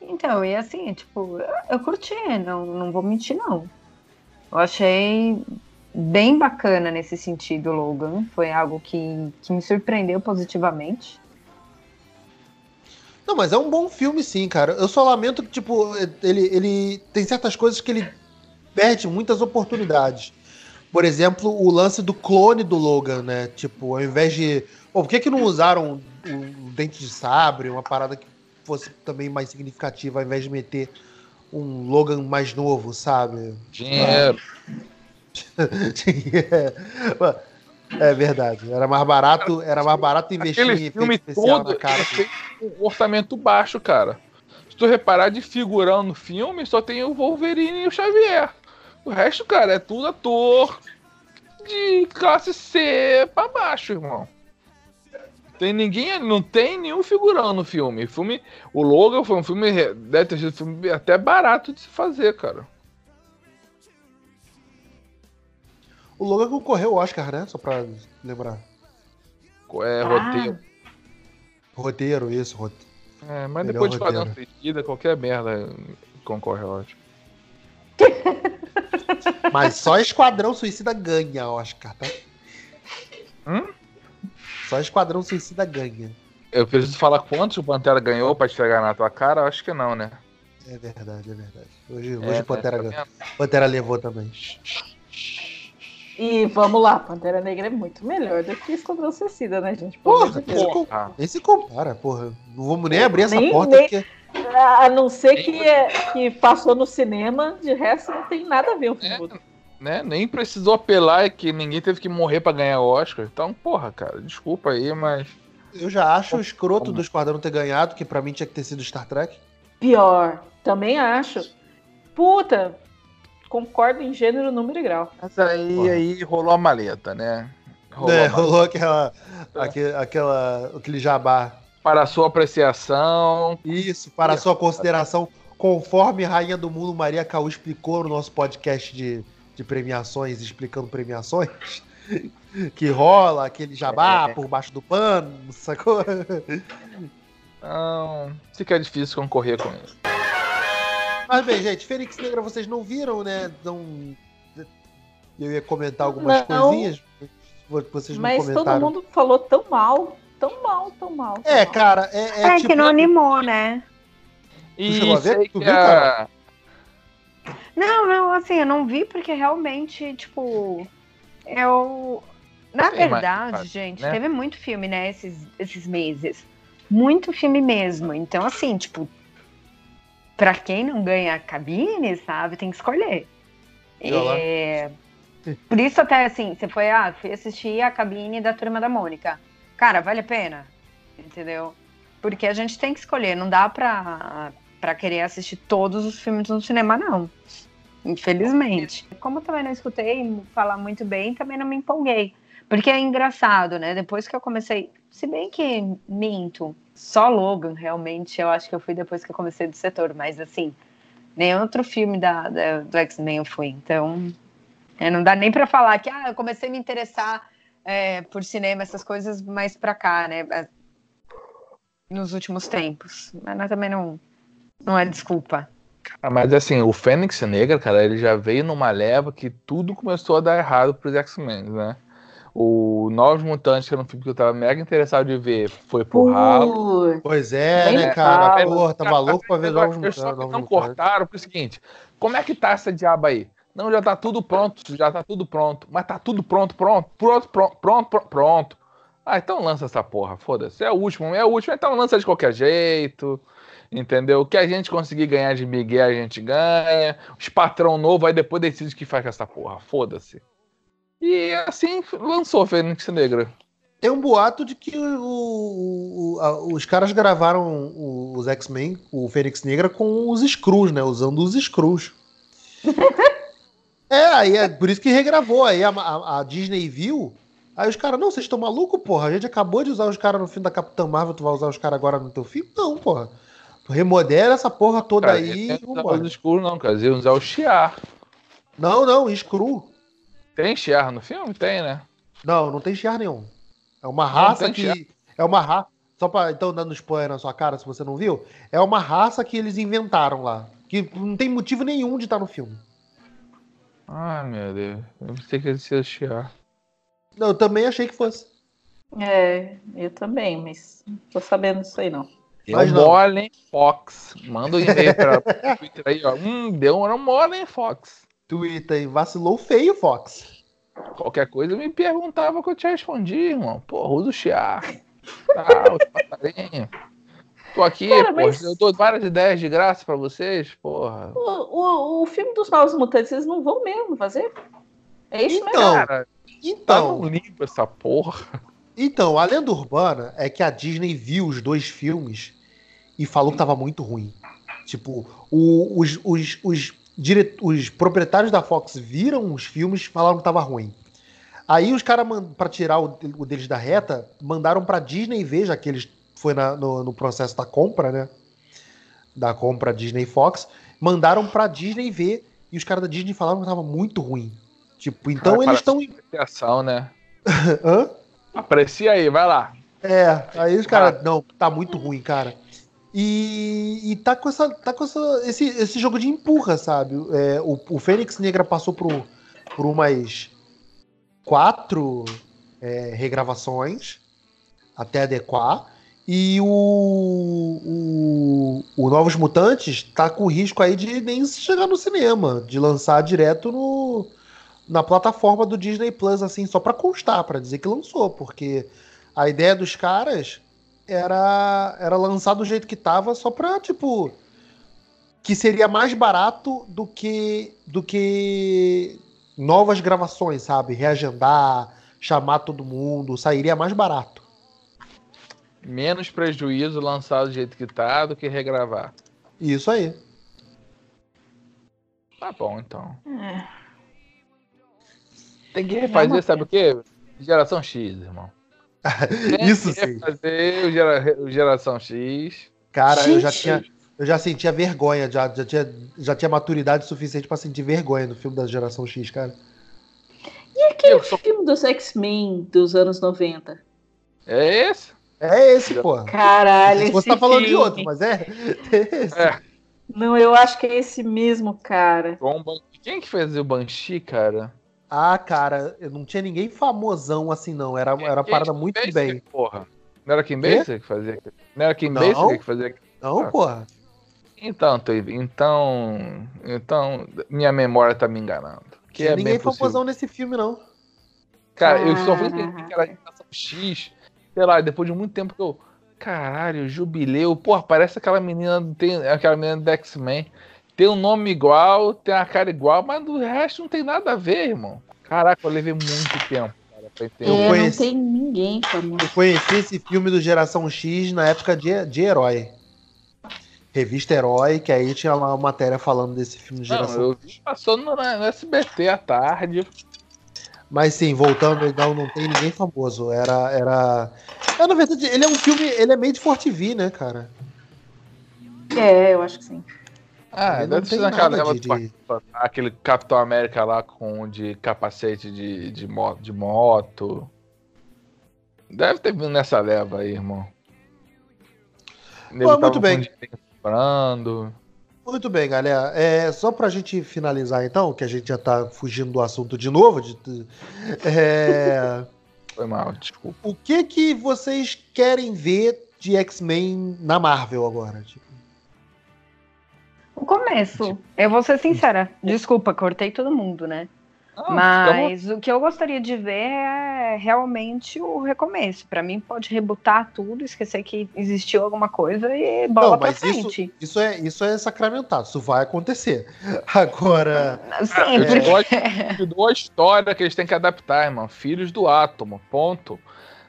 Então, e assim, tipo, eu curti, não, não vou mentir, não. Eu achei bem bacana nesse sentido, Logan. Foi algo que, que me surpreendeu positivamente.
Não, mas é um bom filme, sim, cara. Eu só lamento que, tipo, ele, ele tem certas coisas que ele perde muitas oportunidades. Por exemplo, o lance do clone do Logan, né? Tipo, ao invés de. Pô, por que, que não usaram o, dente de sabre, uma parada que fosse também mais significativa, ao invés de meter um Logan mais novo, sabe?
Dinheiro.
Dinheiro. É verdade. Era mais barato, era mais barato investir
Aquele
em
filme
efeito especial
todo
na cara.
um orçamento baixo, cara. Se tu reparar de figurão no filme, só tem o Wolverine e o Xavier. O resto, cara, é tudo ator de classe C pra baixo, irmão. Tem ninguém, não tem nenhum figurão no filme. O filme, o Logan foi um filme, deve ter sido um filme até barato de se fazer, cara.
O Logan concorreu ao Oscar, né? Só pra lembrar.
É,
Ah.
roteiro.
Roteiro, isso, roteiro.
É, mas
Melhor
depois de fazer uma
roteiro.
suicida, qualquer merda concorre ao Oscar.
Mas só Esquadrão Suicida ganha Oscar, tá?
Hum?
Só Esquadrão Suicida ganha.
Eu preciso falar quantos o Pantera ganhou pra esfregar na tua cara? Acho que não, né?
É verdade, é verdade. Hoje,
É,
hoje
né?
Pantera,
Tá
ganhou. Pantera levou também.
E vamos lá, Pantera Negra é muito melhor do que Esquadrão Suicida, né, gente? Deus.
porra.
Porra.
Nem se compara, porra. Não vamos nem abrir essa
Nem-
porta
nem-
porque.
A não ser que, é, que passou no cinema, de resto não tem nada a ver o filme.
É. Né? Nem precisou apelar, que ninguém teve que morrer pra ganhar o Oscar. Então, porra, cara, desculpa aí, mas.
Eu já acho o escroto do Esquadrão ter ganhado, que pra mim tinha que ter sido Star Trek.
Pior, também acho. Puta, concordo em gênero, número e grau.
Mas aí,
Porra.
aí rolou a maleta, né? Rolou
É, rolou aquela, aque- aquela, aquele jabá.
Para a sua apreciação.
Isso, para a sua consideração, conforme Rainha do Mundo Maria Caú explicou no nosso podcast de, de premiações, explicando premiações, que rola aquele jabá
É.
por baixo do pano, sacou?
Então, fica difícil concorrer com isso.
Mas bem, gente, Fênix Negra vocês não viram, né? Não... Eu ia comentar algumas
Não.
coisinhas, vocês não
Mas todo
comentaram.
mundo falou tão mal, tão mal, tão mal. tão
É,
mal.
cara, é, é
É,
tipo...
que não animou, né?
E
chegou a ver?
sei
Tu
que
viu,
a-
Carol?
Não, não, assim, eu não vi porque realmente, tipo, eu. Na
Tem mais,
verdade,
faz,
gente,
né?
teve muito filme, né, esses, esses meses. Muito filme mesmo. Então, assim, tipo, pra quem não ganha cabine, sabe, tem que escolher.
E.
É, Por isso, até assim, você foi, ah, fui assistir a cabine da turma da Mônica. Cara, vale a pena? Entendeu? Porque a gente tem que escolher, não dá pra, pra querer assistir todos os filmes no cinema, não. Infelizmente. Como eu também não escutei falar muito bem, também não me empolguei. Porque é engraçado, né? Depois que eu comecei. Se bem que minto, só Logan, realmente, eu acho que eu fui depois que eu comecei do setor, mas assim, nenhum outro filme da, da- do X-Men eu fui. Então, é, não dá nem pra falar que ah, eu comecei a me interessar é, por cinema, essas coisas mais pra cá, né? é, Nos últimos tempos. Mas não- também não, não é desculpa.
Ah, mas assim, o Fênix Negra, cara, ele já veio numa leva que tudo começou a dar errado pros X-Men, né? O Novos Mutantes, que era um filme que eu tava mega interessado de ver, foi pro ralo.
Pois é, né, cara? Porra, tava louco pra ver novos
Eles só
mutantes.
não cortaram pro seguinte: como é que tá essa diaba aí? Não, já tá tudo pronto, já tá tudo pronto. Mas tá tudo pronto, pronto, pronto, pronto, pronto, pronto. pronto. Ah, então lança essa porra, foda-se. É o último, é o último, então lança de qualquer jeito. Entendeu? O que a gente conseguir ganhar de Miguel, a gente ganha. Os patrão novo, aí depois decide o que faz com essa porra. Foda-se. E assim lançou Fênix Negra.
Tem um boato de que o- o- a- os caras gravaram o- os X-Men, o Fênix Negra, com os Screws, né? Usando os Screws. é, aí é por isso que regravou. Aí a, a- a Disney viu. Aí os caras, não, vocês estão malucos, porra? A gente acabou de usar os caras no filme da Capitã Marvel, tu vai usar os caras agora no teu filme? Não, porra. Tu remodela essa porra toda
Cara,
aí
não
vambora.
os escuros, não, cara. Eles iam usar o Chiar.
Não, não, Screw.
Tem Chiar no filme? Tem, né?
Não, não tem chiar nenhum. É uma raça que.
chiar.
É uma raça. Só pra. Então, dando spoiler na sua cara, se você não viu. É uma raça que eles inventaram lá. Que não tem motivo nenhum de estar no filme.
Ai, meu Deus. Eu pensei que eles iam Chiar.
Não, eu também achei que fosse.
é, eu também, mas não tô sabendo disso aí, não.
Mas
Deu
não.
mole, hein, Fox. Manda um e-mail pra Twitter aí, ó. Hum, deu um mole, hein, Fox.
Twitter e vacilou feio, Fox.
Qualquer coisa me perguntava que eu te respondi, irmão. Porra, usa o Chiar. Tá, os passarinhos. Tô aqui,
Cara,
porra.
mas-
Eu dou várias ideias de graça pra vocês, porra.
O, o, o filme dos Novos Mutantes, eles não vão mesmo fazer? É isso
Então,
Cara, tá
então,
no limbo essa porra.
então, a lenda urbana é que a Disney viu os dois filmes e falou que tava muito ruim. Tipo, o- os, os, os, dire- os proprietários da Fox viram os filmes e falaram que tava ruim. Aí os caras, pra tirar o, o deles da reta, mandaram pra Disney ver, já que eles foi na- no, no processo da compra, né? Da compra Disney Fox. Mandaram pra Disney ver e os caras da Disney falaram que tava muito ruim. Tipo, então
Cara,
eles estão.
Apreciação, né?
Hã?
Aprecia aí, vai lá.
É, aí os caras, não, tá muito ruim, cara. E, e tá com, essa, tá com essa, esse, esse jogo de empurra, sabe? É, o, o Fênix Negra passou por, por umas quatro é, regravações até adequar. E o, o, o Novos Mutantes tá com risco aí de nem chegar no cinema, de lançar direto no, na plataforma do Disney Plus, assim, só pra constar, pra dizer que lançou, porque a ideia dos caras era, era lançar do jeito que tava, só pra, tipo, que seria mais barato do que do que novas gravações, sabe? Reagendar, chamar todo mundo, sairia mais barato.
Menos prejuízo lançar do jeito que tá do que regravar.
Isso aí.
Tá bom, então.
É.
Tem que refazer,
uma
sabe o quê? Geração X, irmão. Tem
Isso
que
sim.
refazer o, gera- o Geração X.
Cara, eu já
Gente.
tinha eu já sentia vergonha, já, já, tinha, já tinha maturidade suficiente pra sentir vergonha no filme da Geração X, cara.
E aquele filme dos X-Men dos anos 90?
É esse?
É esse, porra.
Caralho,
Não você tá falando de
filme.
outro, mas é. é esse.
É.
Não, eu acho que é esse mesmo, cara.
Quem que fez o Banshee, cara?
Ah, cara, eu não tinha ninguém famosão assim, não. Era, era
Quem
parada
que
muito bem.
Porra. Não era Kim? Basinger que fazia? Não era Kim
Não.
Basinger que fazia?
Não,
Ah.
porra.
Então, então, então, minha memória tá me enganando. Que
Tinha
é
ninguém famosão nesse filme, não.
Cara, eu só fui entender que era X, sei lá, depois de muito tempo que eu. Caralho, jubileu. Porra, parece aquela menina, tem, aquela menina do X-Men. Tem um nome igual, tem a cara igual, mas do resto não tem nada a ver, irmão. Caraca, eu levei muito tempo, cara, pra entender.
Eu
é,
conheci-
não tem ninguém famoso.
Eu conheci esse filme do Geração X na época de, de Herói. Revista Herói, que aí tinha lá uma matéria falando desse filme do
Não,
Geração
eu vi passou no, no SBT à tarde.
Mas sim, voltando, não, não tem ninguém famoso. Era. era... É, na verdade, ele é um filme. Ele é meio de Forte V, né, cara?
É, eu acho que sim.
Ah,
Ele não
deve ser
tem
naquela
de-
do
de-
aquele Capitão América lá com de capacete de, de, moto, de moto. Deve ter vindo nessa leva aí, irmão. Nego
muito
tava com
bem.
sobrando.
Muito bem, galera. É, só pra gente finalizar, então, que a gente já tá fugindo do assunto de novo. de- é,
Foi mal, desculpa.
o que que vocês querem ver de X-Men na Marvel agora? Tipo,
O começo. Eu vou ser sincera. Desculpa, cortei todo mundo, né?
Ah,
Mas o que eu gostaria de ver é realmente o recomeço. Pra mim, pode rebutar tudo, esquecer que existiu alguma coisa e bola
Não,
pra
mas isso-
frente.
isso, é, isso é sacramentado, isso vai acontecer. Agora.
Sim,
eu te
porque...
dou a história que eles têm que adaptar, irmão. Filhos do átomo, ponto.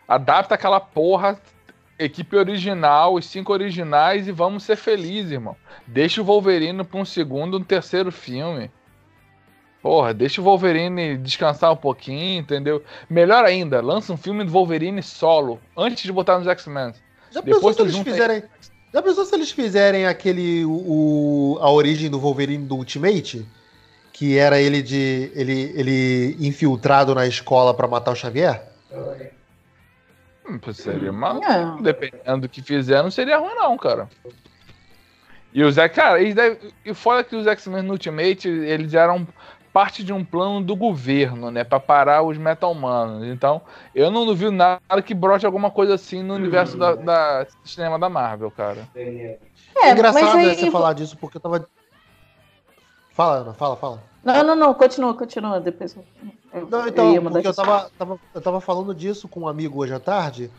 Adapta aquela porra, equipe original, os cinco originais e vamos ser felizes, irmão. Deixa o Wolverine pra um segundo, um terceiro filme. Porra, deixa o Wolverine descansar um pouquinho, entendeu? Melhor ainda, lança um filme do Wolverine solo, antes de botar nos X-Men.
Já
Depois
pensou se eles fizerem. Já pensou se eles fizerem aquele. O, o- a origem do Wolverine do Ultimate? Que era ele de. ele, ele infiltrado na escola pra matar o Xavier?
Hum, seria mal.
Não.
Dependendo do que fizer, não seria ruim, não, cara. E os X, cara, eles devem, e fora que os X-Men no Ultimate, eles eram parte de um plano do governo, né, Pra parar os meta-humanos. Então, eu não duvido nada que brote alguma coisa assim no universo da, da cinema da Marvel, cara.
É,
É engraçado
mas aí-
você falar disso, porque eu tava. Fala, Ana, fala, fala.
Não, não, não, continua, continua. Depois eu, eu,
Não,
eu
então,
mudar
porque eu tava, tava, eu tava falando disso com um amigo hoje à tarde,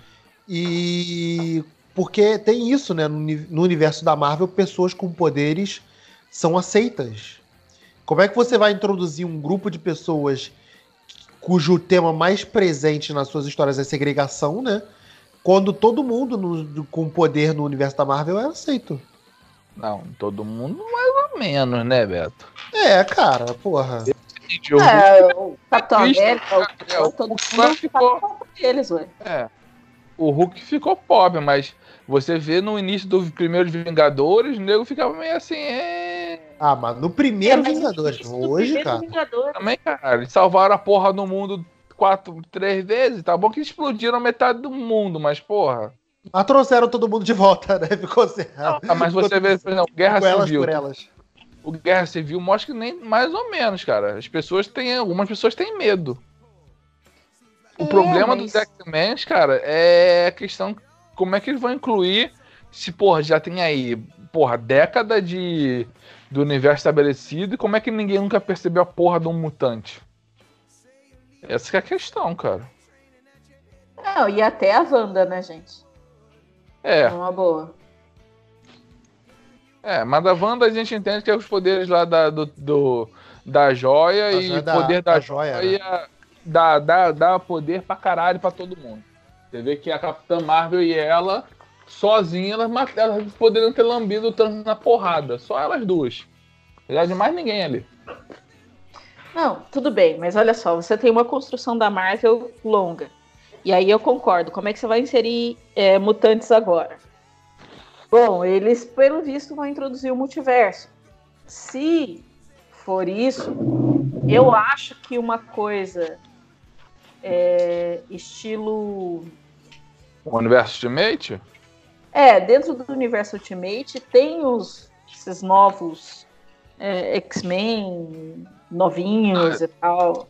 e porque tem isso, né? No, no universo da Marvel, pessoas com poderes são aceitas. Como é que você vai introduzir um grupo de pessoas cujo tema mais presente nas suas histórias é segregação, né? Quando todo mundo no, com poder no universo da Marvel é aceito.
Não, todo mundo mais ou menos, né, Beto?
É, cara, porra.
É, o Capitão América, o, o, todo mundo ficou eles, ué.
É. O Hulk ficou pobre, mas você vê no início dos primeiros Vingadores, o nego ficava meio assim, é...
Ah, mas no primeiro é, Vingadores, hoje, cara. Vingadores.
Também, cara, eles salvaram a porra do mundo quatro, três vezes, tá bom que explodiram metade do mundo, mas porra.
Mas trouxeram todo mundo de volta, né? Ficou certo.
Ah, mas você vê, por exemplo, Guerra Civil. Elas por elas. O Guerra Civil mostra que nem mais ou menos, cara. As pessoas têm. Algumas pessoas têm medo. O é, problema mas... dos X-Men, cara, é a questão como é que eles vão incluir se, porra, já tem aí, porra, década de do universo estabelecido e como é que ninguém nunca percebeu a porra de um mutante? Essa é a questão, cara.
Não, e até a Wanda, né, gente?
É.
é. Uma boa.
É, mas da Wanda a gente entende que é os poderes lá da, do, do da joia e o poder da, da joia, joia né? dá, dá, dá poder pra caralho pra todo mundo. Você vê que a Capitã Marvel e ela, sozinha, elas, elas poderiam ter lambido o Thanos na porrada. Só elas duas. Já de mais ninguém ali.
Não, tudo bem, mas olha só, você tem uma construção da Marvel longa. E aí eu concordo. Como é que você vai inserir é, mutantes agora? Bom, eles, pelo visto, vão introduzir o multiverso. Se for isso, eu acho que uma coisa é, estilo.
O universo Ultimate?
É, dentro do universo Ultimate tem os, esses novos é, X-Men novinhos ah, e tal.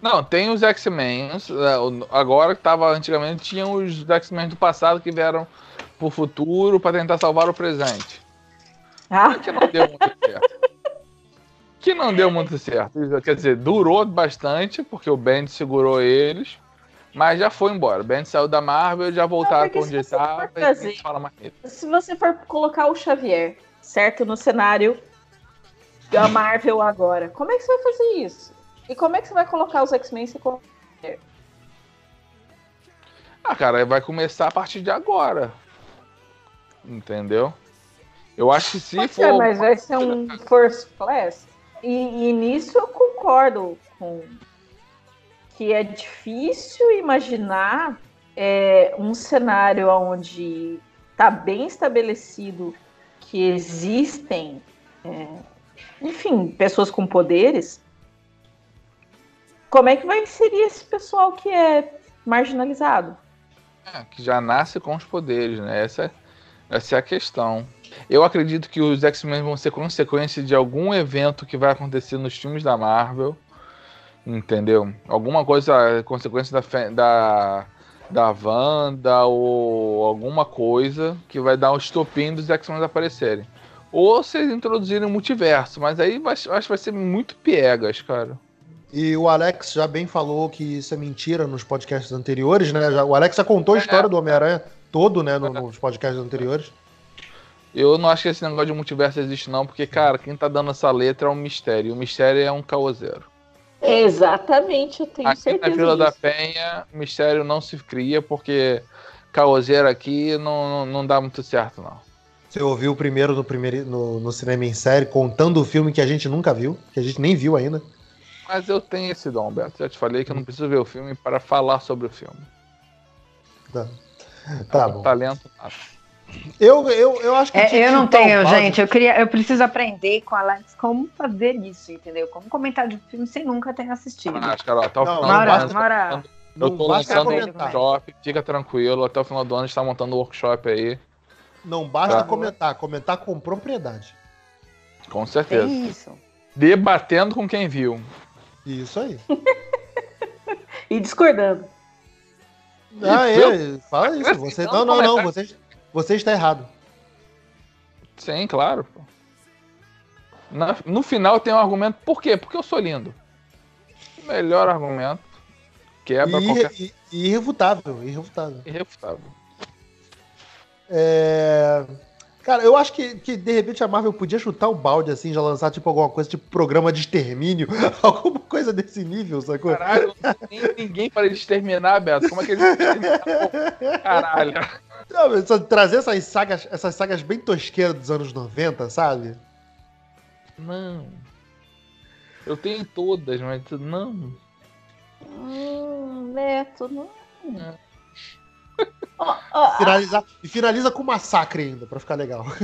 Não, tem os X-Men. É, agora que tava antigamente, tinha os X-Men do passado que vieram pro futuro para tentar salvar o presente.
Ah.
Que não deu muito certo. que não deu muito certo. Quer dizer, durou bastante, porque o Ben segurou eles, mas já foi embora. Ben saiu da Marvel, já voltaram para onde estava.
Se você for colocar o Xavier, certo, no cenário da Marvel agora, como é que você vai fazer isso? E como é que você vai colocar os X-Men se
Ah, cara, vai começar a partir de agora. Entendeu? Eu acho que se Pode for. Ser,
mas vai ser um first class. E, e nisso eu concordo com que é difícil imaginar é, um cenário onde está bem estabelecido que existem, é, enfim, pessoas com poderes como é que vai inserir esse pessoal que é marginalizado?
É, que já nasce com os poderes, né? Essa, essa é a questão. Eu acredito que os X-Men vão ser consequência de algum evento que vai acontecer nos filmes da Marvel. Entendeu? Alguma coisa, consequência da, da, da Wanda ou alguma coisa que vai dar um estopim dos X-Men aparecerem. Ou se eles introduzirem o multiverso, mas aí vai, acho que vai ser muito piegas, cara.
E o Alex já bem falou que isso é mentira nos podcasts anteriores, né? Já, o Alex já contou a história do Homem-Aranha todo, né, no, nos podcasts anteriores.
Eu não acho que esse negócio de multiverso existe, não, porque, cara, quem tá dando essa letra é um mistério. O mistério é um caoseiro.
Exatamente, eu tenho
aqui
certeza.
Na Vila disso. da Penha, mistério não se cria, porque caoseiro aqui não, não, não dá muito certo, não.
Você ouviu primeiro no, primeiro no, no cinema em série, contando o filme que a gente nunca viu, que a gente nem viu ainda.
Mas eu tenho esse dom, Beto. Já te falei que eu não preciso ver o filme para falar sobre o filme.
Tá, tá bom.
Talento nada.
Eu, eu, eu acho que.
É, eu não tenho, gente. Eu, queria, eu preciso aprender com a Alex como fazer isso, entendeu? Como comentar de filme sem nunca ter assistido.
Ah, Carol, até o
não, final Mara, do Mara,
Eu tô lançando um workshop, fica tranquilo. Até o final do ano a gente tá montando um workshop aí.
Não basta pra... comentar, comentar com propriedade.
Com certeza. É isso. Debatendo com quem viu.
Isso aí.
e discordando.
Ah, é, fala isso. Você, não, não, não, você, você está errado.
Sim, claro. Na, no final tem um argumento. Por quê? Porque eu sou lindo. Melhor argumento. Quebra
e,
qualquer.
E, irrefutável, irrefutável.
Irrefutável.
É... Cara, eu acho que, que de repente a Marvel podia chutar o balde assim, já lançar tipo alguma coisa, tipo programa de extermínio, alguma coisa desse nível, sacou?
Caralho, não tem ninguém para exterminar, Beto. Como é que eles Caralho.
Não, só trazer essas sagas, essas sagas bem tosqueiras dos anos 90, sabe?
Não. Eu tenho todas, mas não.
Hum, Neto, não.
É.
Finalizar, e finaliza com massacre ainda, pra ficar legal.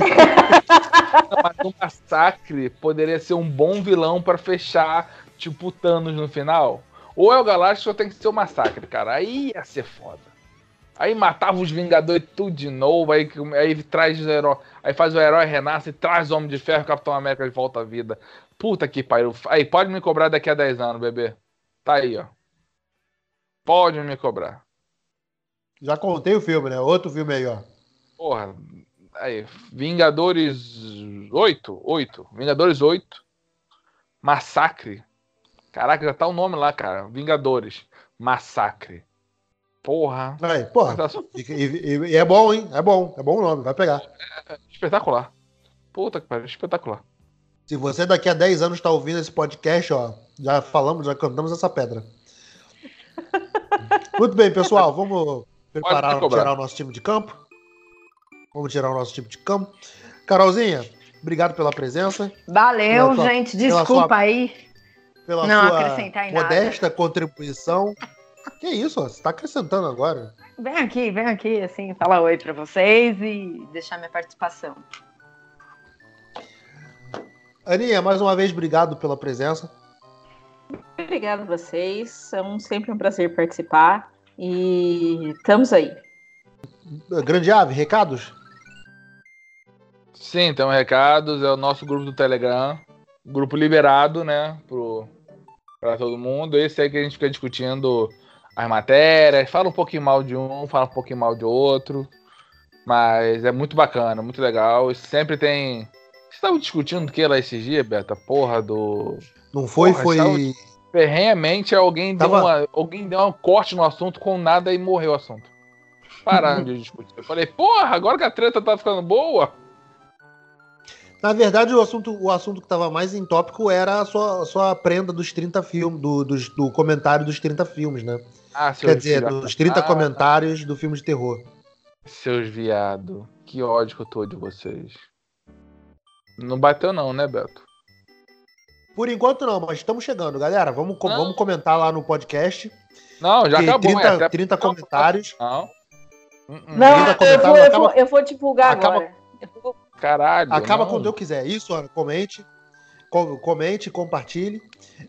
Não, mas um massacre poderia ser um bom vilão pra fechar, tipo, Thanos no final. Ou é o Galáctico ou tem que ser o massacre, cara. Aí ia ser foda. Aí matava os Vingadores tudo de novo, aí, aí traz o herói, aí faz o herói renasce, traz o Homem de Ferro, Capitão América de volta à vida. Puta que pariu. Aí, pode me cobrar daqui a 10 anos, bebê. Tá aí, ó. Pode me cobrar.
Já contei o filme, né? Outro filme aí, ó.
Porra, aí, Vingadores 8, 8, Vingadores 8, Massacre. Caraca, já tá o nome lá, cara. Vingadores, Massacre. Porra.
Aí, porra. E, e, e, é bom, hein? É bom. É bom o nome, vai pegar.
É, espetacular. Puta que pariu, espetacular.
Se você daqui a 10 anos tá ouvindo esse podcast, ó, já falamos, já cantamos essa pedra. Muito bem, pessoal, vamos preparar, tirar o nosso time de campo. Vamos tirar o nosso time de campo. Carolzinha, obrigado pela presença.
Valeu, sua, gente. Desculpa
sua,
aí.
Pela
não
sua
acrescentar em
modesta
nada.
contribuição. Que isso, você está acrescentando agora.
Vem aqui, vem aqui, assim, falar oi para vocês e deixar minha participação.
Aninha, mais uma vez, obrigado pela presença.
Obrigada a vocês. É um, sempre um prazer participar. E estamos aí.
Grande Ave, recados?
Sim, então recados. É o nosso grupo do Telegram. Grupo liberado, né? Para todo mundo. Esse aí que a gente fica discutindo as matérias. Fala um pouquinho mal de um, fala um pouquinho mal de outro. Mas é muito bacana, muito legal. E sempre tem. Vocês estavam discutindo o que lá esses dias, Beto? A porra do.
Não foi,
Porra,
foi.
estava- Ferrenhamente alguém deu,
Tava-
uma, alguém deu um corte no assunto com nada e morreu o assunto. Pararam de discutir. Eu falei, porra, agora que a treta tá ficando boa.
Na verdade, o assunto, o assunto que estava mais em tópico era a sua, a sua prenda dos 30 filmes, do, dos- do comentário dos 30 filmes, né?
Ah, seus
Quer dizer,
viado.
dos 30
Ah,
comentários do filme de terror.
Seus viado. Que ódio que eu tô de vocês. Não bateu não, né, Beto?
Por enquanto não, mas estamos chegando, galera. Vamos,
Não.
vamos comentar lá no podcast.
Não, já acabou.
30,
é até-
30 comentários.
Não.
Não,
Ainda
eu
comentário,
vou, eu,
acaba-
eu vou divulgar
acaba-
agora. Eu vou-
Caralho.
Acaba
não.
quando eu quiser. Isso, Ana, comente. Com- Comente, compartilhe.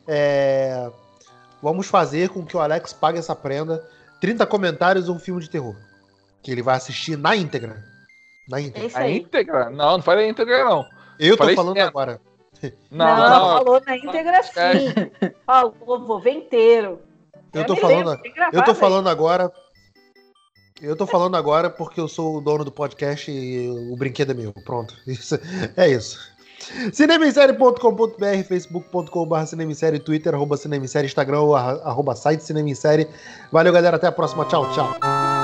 É, Vamos fazer com que o Alex pague essa prenda. 30 comentários um filme de terror. Que ele vai assistir na íntegra. Na
É
íntegra.
isso
A
aí.
íntegra? Não, não falei a íntegra, não.
Eu tô
falei
falando
cinema.
agora.
Não,
Não,
não.
ela falou na íntegra sim. Falou, vou ver inteiro.
Eu tô
me
falando,
lembro,
eu tô
aí.
falando agora. Eu tô falando agora porque eu sou o dono do podcast e o brinquedo é meu. Pronto. Isso, é isso. Cinemissérie.com.br, facebook.com.br cinemissérie, twitter, arroba cinemissérie, instagram, arroba site cinemissérie. Valeu, galera. Até a próxima. Tchau, tchau.